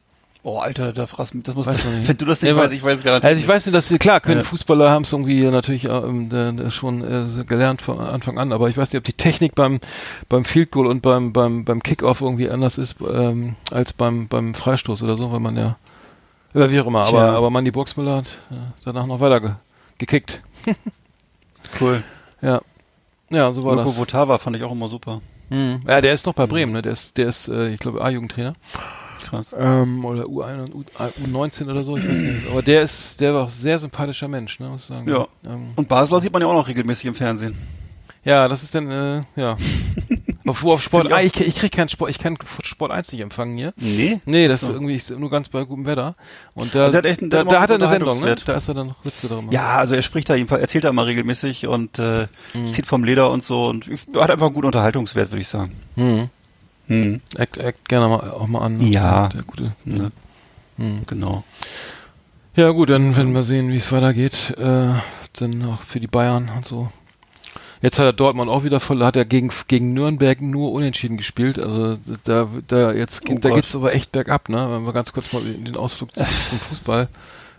Oh, Alter, da fragst du das muss Weiß man nicht. Wenn du das nicht weil- weißt, ich weiß es garantiert. Also ich weiß nicht, dass sie, klar, können Ja. Fußballer haben es irgendwie natürlich ähm, äh, äh, schon äh, gelernt von Anfang an, aber ich weiß nicht, ob die Technik beim beim Field Goal und beim beim beim Kickoff irgendwie anders ist ähm, als beim beim Freistoß oder so, weil man ja oder wie auch immer, Tja. aber aber Mandy Boxmüller hat äh, danach noch weiter ge gekickt. cool. Ja. Ja, so war Mirko das. Votava fand ich auch immer super. Mhm. Ja, der ist noch bei Bremen, ne? Der ist der ist äh, ich glaube A-Jugendtrainer. Krass. Ähm, oder U1 und U19 oder so, ich weiß nicht. Aber der ist, der war auch sehr sympathischer Mensch, ne, muss ich sagen. Ja. Ähm, Und Basler sieht man ja auch noch regelmäßig im Fernsehen. Ja, das ist dann, äh, ja. auf, auf Sport, ah, ich, ich krieg keinen Sport, ich kann Sport 1 nicht empfangen hier. Nee? Nee, das so. ist irgendwie nur ganz bei gutem Wetter. Und da, Also hat echt da, da hat er eine Sendung, ne? Da ist er dann, sitzt er da immer. Ja, also er spricht da jedenfalls, erzählt da immer regelmäßig und äh, Mhm. zieht vom Leder und so und hat einfach einen guten Unterhaltungswert, würde ich sagen. Mhm. Hm. Act, act gerne mal, auch mal an. ne? Ja. Der gute. Ne? Mhm. Genau. Ja, gut, dann werden wir sehen, wie es weitergeht. Äh, dann auch für die Bayern und so. Jetzt hat er Dortmund auch wieder voll, hat er gegen, gegen Nürnberg nur unentschieden gespielt. Also da, da jetzt Oh da Gott. geht's aber echt bergab, ne? Wenn wir ganz kurz mal den Ausflug zum zum Fußball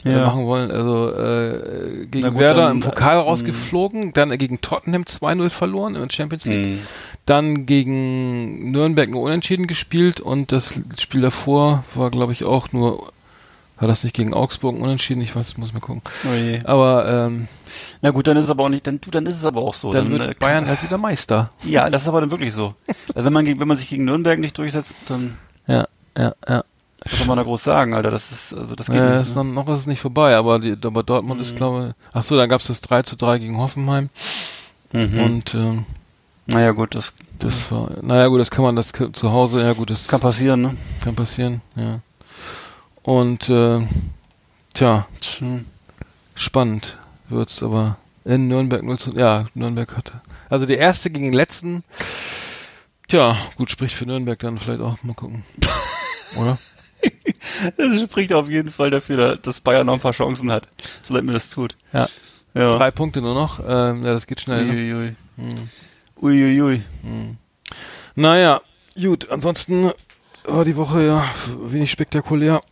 äh, Ja. machen wollen. Also äh, gegen gut, Werder dann, im Pokal äh, rausgeflogen, dann gegen Tottenham 2-0 verloren in der Champions League. Mhm. Dann gegen Nürnberg nur unentschieden gespielt und das Spiel davor war, glaube ich, auch nur, war das nicht gegen Augsburg unentschieden? Ich weiß, muss mal gucken. Oh. Aber ähm, Na gut, dann ist es aber auch nicht, dann, du, dann ist es aber auch so. dann, äh, wird Bayern halt wieder Meister. Ja, das ist aber dann wirklich so. Also wenn man, wenn man sich gegen Nürnberg nicht durchsetzt, dann Ja, ja, ja. was soll man da groß sagen, Alter. Das ist, also das geht Ja, nicht. ist Ne? noch, ist es nicht vorbei, aber, die, aber Dortmund Mhm. ist, glaube ich. Ach so, dann gab es das 3 zu 3 gegen Hoffenheim. Mhm. Und ähm, naja gut, das das war, naja gut, das kann man das zu Hause, ja gut, das kann passieren, ne? kann passieren, ja. Und äh, tja, Hm. spannend wird's, aber in Nürnberg 0 zu, ja, Nürnberg hatte. Also der erste gegen den letzten, tja, gut, spricht für Nürnberg dann vielleicht auch, mal gucken. Oder? Das spricht auf jeden Fall dafür, dass Bayern noch ein paar Chancen hat, so leid mir das tut. Ja. Ja. Drei Punkte nur noch, ähm, ja, das geht schnell. Ne? Uiuiui. Hm. Uiuiui. Naja, gut, ansonsten war die Woche ja wenig spektakulär.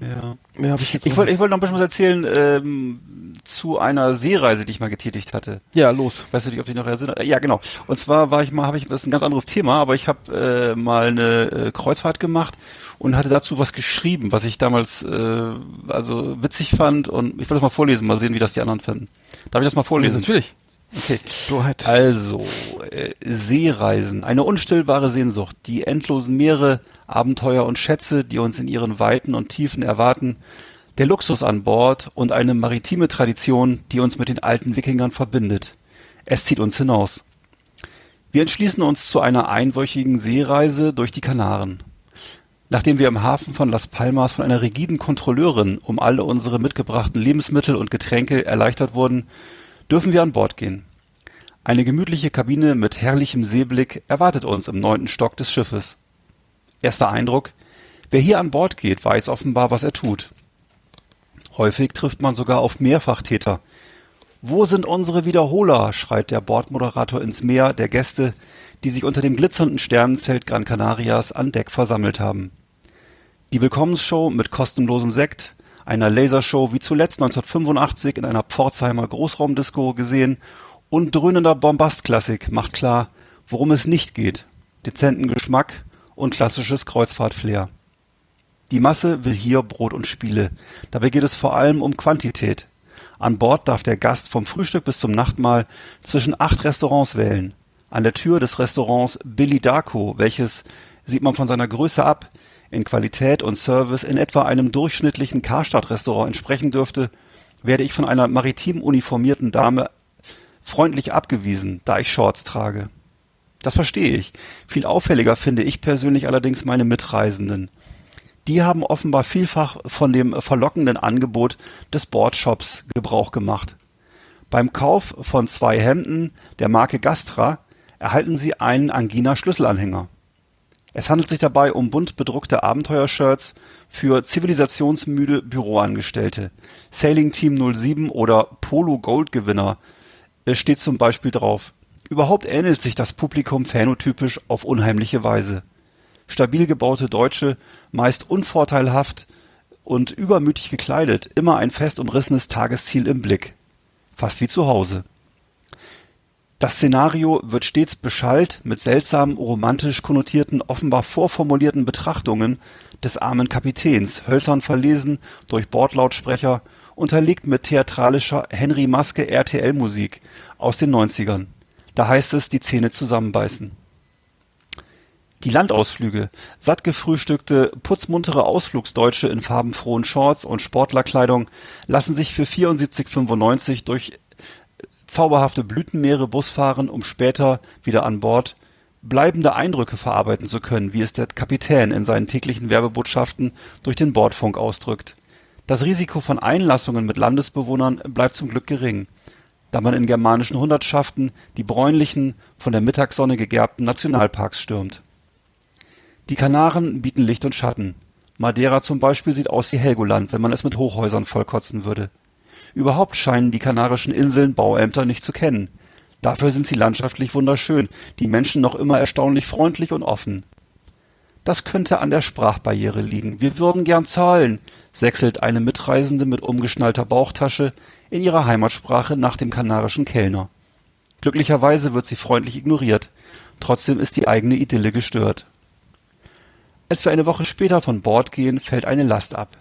Ja. Habe ich Ich wollte ich wollte noch ein bisschen was erzählen ähm, zu einer Seereise, die ich mal getätigt hatte. Ja, los. Weißt du nicht, ob dich noch erinnerst? Ja, genau. Und zwar war ich mal, habe ich, das ist ein ganz anderes Thema, aber ich habe äh, mal eine äh, Kreuzfahrt gemacht und hatte dazu was geschrieben, was ich damals äh, also witzig fand und ich wollte das mal vorlesen, mal sehen, wie das die anderen finden. Darf ich das mal vorlesen? Natürlich. Okay. Ahead. Also, äh, Seereisen, eine unstillbare Sehnsucht, die endlosen Meere, Abenteuer und Schätze, die uns in ihren Weiten und Tiefen erwarten, der Luxus an Bord und eine maritime Tradition, die uns mit den alten Wikingern verbindet. Es zieht uns hinaus. Wir entschließen uns zu einer einwöchigen Seereise durch die Kanaren. Nachdem wir im Hafen von Las Palmas von einer rigiden Kontrolleurin um alle unsere mitgebrachten Lebensmittel und Getränke erleichtert wurden, dürfen wir an Bord gehen. Eine gemütliche Kabine mit herrlichem Seeblick erwartet uns im neunten Stock des Schiffes. Erster Eindruck, wer hier an Bord geht, weiß offenbar, was er tut. Häufig trifft man sogar auf Mehrfachtäter. Wo sind unsere Wiederholer? schreit der Bordmoderator ins Meer der Gäste, die sich unter dem glitzernden Sternenzelt Gran Canarias an Deck versammelt haben. Die Willkommensshow mit kostenlosem Sekt, einer Lasershow wie zuletzt 1985 in einer Pforzheimer Großraumdisco gesehen und dröhnender Bombastklassik macht klar, worum es nicht geht. Dezenten Geschmack und klassisches Kreuzfahrtflair. Die Masse will hier Brot und Spiele. Dabei geht es vor allem um Quantität. An Bord darf der Gast vom Frühstück bis zum Nachtmahl zwischen acht Restaurants wählen. An der Tür des Restaurants Billy Darko, welches, sieht man von seiner Größe ab, in Qualität und Service in etwa einem durchschnittlichen Karstadt-Restaurant entsprechen dürfte, werde ich von einer maritim uniformierten Dame freundlich abgewiesen, da ich Shorts trage. Das verstehe ich. Viel auffälliger finde ich persönlich allerdings meine Mitreisenden. Die haben offenbar vielfach von dem verlockenden Angebot des Boardshops Gebrauch gemacht. Beim Kauf von zwei Hemden der Marke Gastra erhalten sie einen Angina-Schlüsselanhänger. Es handelt sich dabei um bunt bedruckte Abenteuershirts für zivilisationsmüde Büroangestellte. Sailing Team 07 oder Polo Gold Gewinner steht zum Beispiel drauf. Überhaupt ähnelt sich das Publikum phänotypisch auf unheimliche Weise. Stabil gebaute Deutsche, meist unvorteilhaft und übermütig gekleidet, immer ein fest umrissenes Tagesziel im Blick. Fast wie zu Hause. Das Szenario wird stets beschallt mit seltsamen, romantisch konnotierten, offenbar vorformulierten Betrachtungen des armen Kapitäns, hölzern verlesen durch Bordlautsprecher, unterlegt mit theatralischer Henry Maske RTL-Musik aus den 90ern. Da heißt es, die Zähne zusammenbeißen. Die Landausflüge, satt gefrühstückte, putzmuntere Ausflugsdeutsche in farbenfrohen Shorts und Sportlerkleidung lassen sich für 74,95 durch zauberhafte Blütenmeere Bus fahren, um später wieder an Bord bleibende Eindrücke verarbeiten zu können, wie es der Kapitän in seinen täglichen Werbebotschaften durch den Bordfunk ausdrückt. Das Risiko von Einlassungen mit Landesbewohnern bleibt zum Glück gering, da man in germanischen Hundertschaften die bräunlichen, von der Mittagssonne gegerbten Nationalparks stürmt. Die Kanaren bieten Licht und Schatten. Madeira zum Beispiel sieht aus wie Helgoland, wenn man es mit Hochhäusern vollkotzen würde. Überhaupt scheinen die Kanarischen Inseln Bauämter nicht zu kennen. Dafür sind sie landschaftlich wunderschön, die Menschen noch immer erstaunlich freundlich und offen. Das könnte an der Sprachbarriere liegen. Wir würden gern zahlen, sächselt eine Mitreisende mit umgeschnallter Bauchtasche in ihrer Heimatsprache nach dem kanarischen Kellner. Glücklicherweise wird sie freundlich ignoriert. Trotzdem ist die eigene Idylle gestört. Als wir eine Woche später von Bord gehen, fällt eine Last ab.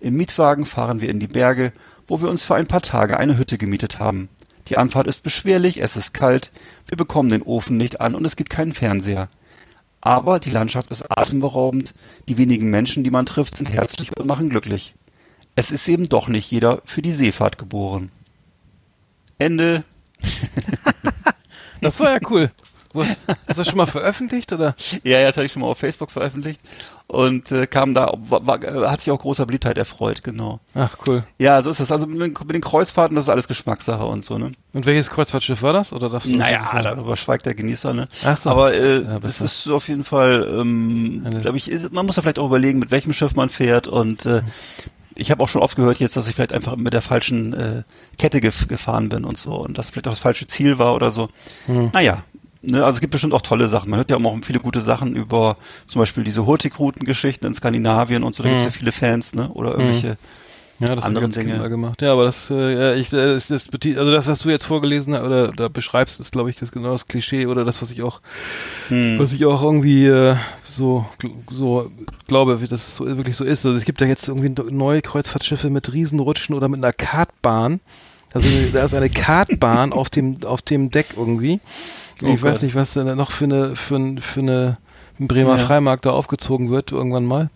Im Mietwagen fahren wir in die Berge, wo wir uns für ein paar Tage eine Hütte gemietet haben. Die Anfahrt ist beschwerlich, es ist kalt, wir bekommen den Ofen nicht an und es gibt keinen Fernseher. Aber die Landschaft ist atemberaubend, die wenigen Menschen, die man trifft, sind herzlich und machen glücklich. Es ist eben doch nicht jeder für die Seefahrt geboren. Ende. Das war ja cool. Hast, du das schon mal veröffentlicht oder? Ja, ja, das hatte ich schon mal auf Facebook veröffentlicht und äh, kam da, war, war, hat sich auch großer Beliebtheit erfreut, genau. Ach cool. Ja, so ist das. Also mit, den- mit den Kreuzfahrten, das ist alles Geschmackssache und so, ne? Und welches Kreuzfahrtschiff war das? Oder darfst du das Naja, sagen? darüber schweigt der Genießer, ne? Ach so. Aber äh, Ja, das ist auf jeden Fall, ähm, glaube ich, ist, man muss ja vielleicht auch überlegen, mit welchem Schiff man fährt und äh, ich habe auch schon oft gehört jetzt, dass ich vielleicht einfach mit der falschen äh, Kette gef gefahren bin und so und das vielleicht auch das falsche Ziel war oder so. Hm. Naja, ne, also es gibt bestimmt auch tolle Sachen. Man hört ja auch immer viele gute Sachen über zum Beispiel diese Hurtigruten-Geschichten in Skandinavien und so, da Hm. gibt's ja viele Fans, ne? Oder irgendwelche Ja, das haben ganz Dinge. Dinge gemacht. Ja, aber das, äh, ja, ich, äh, das, das, also das, was du jetzt vorgelesen hast, oder da beschreibst, ist, glaube ich, das genau das Klischee oder das, was ich auch, hm, was ich auch irgendwie äh, so, so glaube, wie das so, wirklich so ist. Also es gibt ja jetzt irgendwie neue Kreuzfahrtschiffe mit Riesenrutschen oder mit einer Kartbahn. Also da ist eine Kartbahn auf dem auf dem Deck irgendwie. Oh ich weiß Gott. nicht, was da noch für eine für, für eine Bremer Ja. Freimarkt da aufgezogen wird irgendwann mal.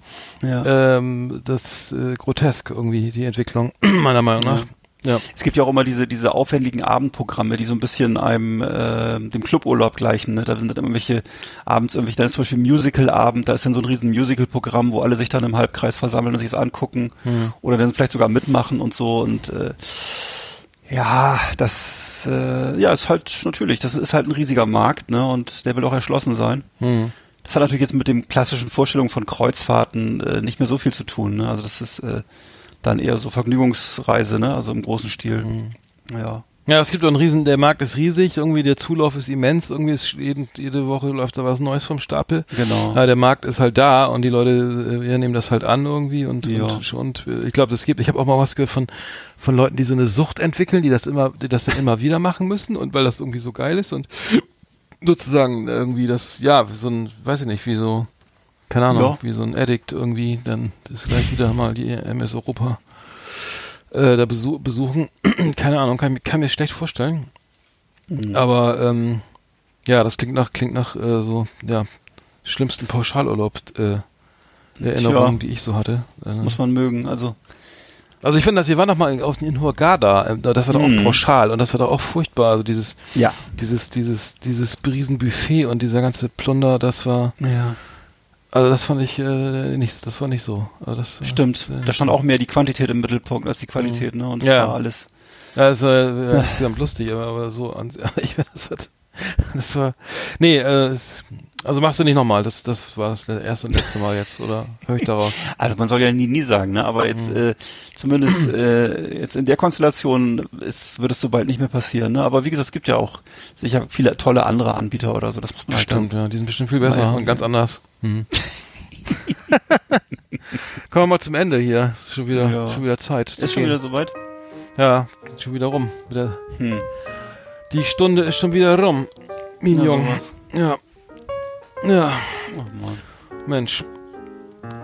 ja. Ähm, das ist äh, grotesk irgendwie, die Entwicklung, meiner Meinung nach. Ja. Es gibt ja auch immer diese, diese aufwendigen Abendprogramme, die so ein bisschen einem äh, dem Cluburlaub gleichen. Ne? Da sind dann immer welche abends irgendwelche, da ist zum Beispiel Musical-Abend, da ist dann so ein riesen Musical-Programm, wo alle sich dann im Halbkreis versammeln und sich das angucken Hm. oder dann vielleicht sogar mitmachen und so und äh, ja, das äh, ja ist halt natürlich, das ist halt ein riesiger Markt, ne? Und der will auch erschlossen sein. Hm. Das hat natürlich jetzt mit dem klassischen Vorstellungen von Kreuzfahrten äh, nicht mehr so viel zu tun. Ne? Also das ist äh, dann eher so Vergnügungsreise, ne? Also im großen Stil. Hm. Ja. Ja, es gibt auch einen riesen, der Markt ist riesig, irgendwie der Zulauf ist immens, irgendwie ist jeden, jede Woche läuft da was Neues vom Stapel. Genau. Aber der Markt ist halt da und die Leute äh, ja, nehmen das halt an irgendwie und, Ja. und, und äh, ich glaube, es gibt, ich habe auch mal was gehört von von Leuten, die so eine Sucht entwickeln, die das immer, die das dann immer wieder machen müssen und weil das irgendwie so geil ist und sozusagen irgendwie das, ja, so ein, weiß ich nicht, wie so, keine Ahnung, Ja. wie so ein Addict irgendwie, dann ist gleich wieder mal die MS Europa äh, da besu besuchen. keine Ahnung, kann, kann mir schlecht vorstellen. Mhm. Aber ähm, ja, das klingt nach, klingt nach äh, so, ja, schlimmsten Pauschalurlaub äh, Erinnerungen, die ich so hatte. Äh, Muss man mögen. Also also ich finde, dass wir waren noch mal auf in Hurghada, äh, das war doch Mhm. auch pauschal und das war doch auch furchtbar. Also dieses, ja. dieses, dieses, dieses Riesenbuffet und dieser ganze Plunder, das war, Ja. Also das fand ich äh, nicht, das war nicht so. Also das, Stimmt. äh, Da stand auch mehr die Quantität im Mittelpunkt als die Qualität, ne? Und das Ja. war alles. Ja, das war ja, insgesamt lustig, aber, aber so an, ich das war, das war, nee, äh, es, also machst du nicht nochmal, das, das war das erste und letzte Mal jetzt, oder höre ich daraus? Also man soll ja nie, nie sagen, ne? Aber jetzt äh, zumindest äh, jetzt in der Konstellation ist, wird es so bald nicht mehr passieren, ne? Aber wie gesagt, es gibt ja auch sicher viele tolle andere Anbieter oder so. Das muss man halt Stimmt, ja, die sind bestimmt viel besser und ganz anders. Mhm. Kommen wir mal zum Ende hier. Ist schon wieder, Ja. schon wieder Zeit. Ist schon wieder soweit? Ja, ist schon wieder rum. Wieder, Hm. die Stunde ist schon wieder rum. Sowas. Ja. Ja, Oh. Mensch.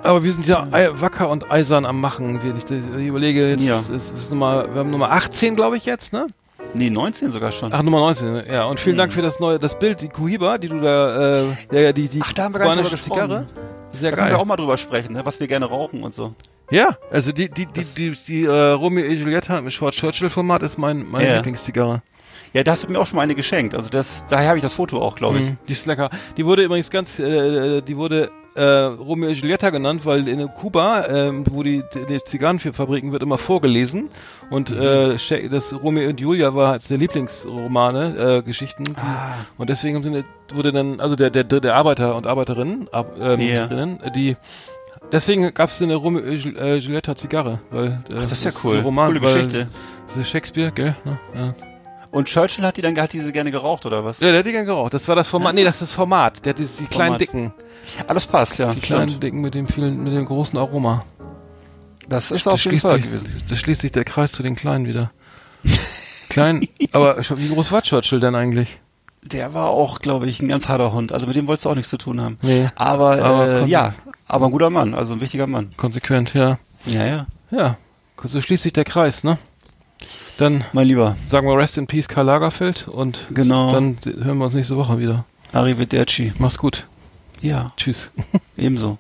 Aber wir sind ja wacker und eisern am Machen. Ich, ich überlege jetzt, Ja. es ist Nummer, wir haben Nummer 18, glaube ich, jetzt, ne? Nee, 19 sogar schon. Ach, Nummer 19, ja. Und vielen Hm. Dank für das neue, das Bild, die Kuhiba, die du da, äh, ja, die, die Ach, da haben wir gar nicht. Zigarre. Sehr da können geil. wir auch mal drüber sprechen, ne? was wir gerne rauchen und so. Ja, also die, die, die, Das- die, die, äh, Romeo und Julietta im Schwarz Churchill Format ist mein, meine Ja. Lieblingszigarre. Ja, da hast du mir auch schon mal eine geschenkt. Also das, daher habe ich das Foto auch, glaube ich. Mhm, Die ist lecker. Die wurde übrigens ganz, äh, die wurde äh, Romeo und Julietta genannt, weil in Kuba, ähm, wo die, die Zigarrenfabriken wird immer vorgelesen und Mhm. äh, das Romeo und Julia war eines der Lieblingsromane, äh, Geschichten. Ah. Und deswegen sind, wurde dann, also der, der, der Arbeiter und Arbeiterinnen, ab, ähm, Ja. drinnen, die Deswegen gab es eine Romeo äh, Julietta Zigarre, weil äh, Ach, das ist ja cool. Roman, Coole weil- Geschichte. Das ist Shakespeare, gell? Ne? Ja. Und Churchill hat die dann hat diese gerne geraucht oder was? Ja, der hat die gern geraucht. Das war das Format. Nee, das ist das Format. Der hat dieses, die kleinen Format. Dicken. Ah, das passt, ja. Die kleinen stimmt. Dicken mit dem vielen, mit dem großen Aroma. Das ist Das auf jeden schließt, Fall sich, gewesen. das schließt sich der Kreis zu den Kleinen wieder. Klein, aber wie groß war Churchill denn eigentlich? Der war auch, glaube ich, ein ganz harter Hund. Also mit dem wolltest du auch nichts zu tun haben. Nee. Aber, Aber äh, ja, aber ein guter Mann, also ein wichtiger Mann. Konsequent, ja. Ja, ja. Ja, so schließt sich der Kreis, ne? Dann Mein Lieber, sagen wir Rest in Peace Karl Lagerfeld und Genau. dann hören wir uns nächste Woche wieder. Arrivederci. Mach's gut. Ja, Tschüss. ebenso.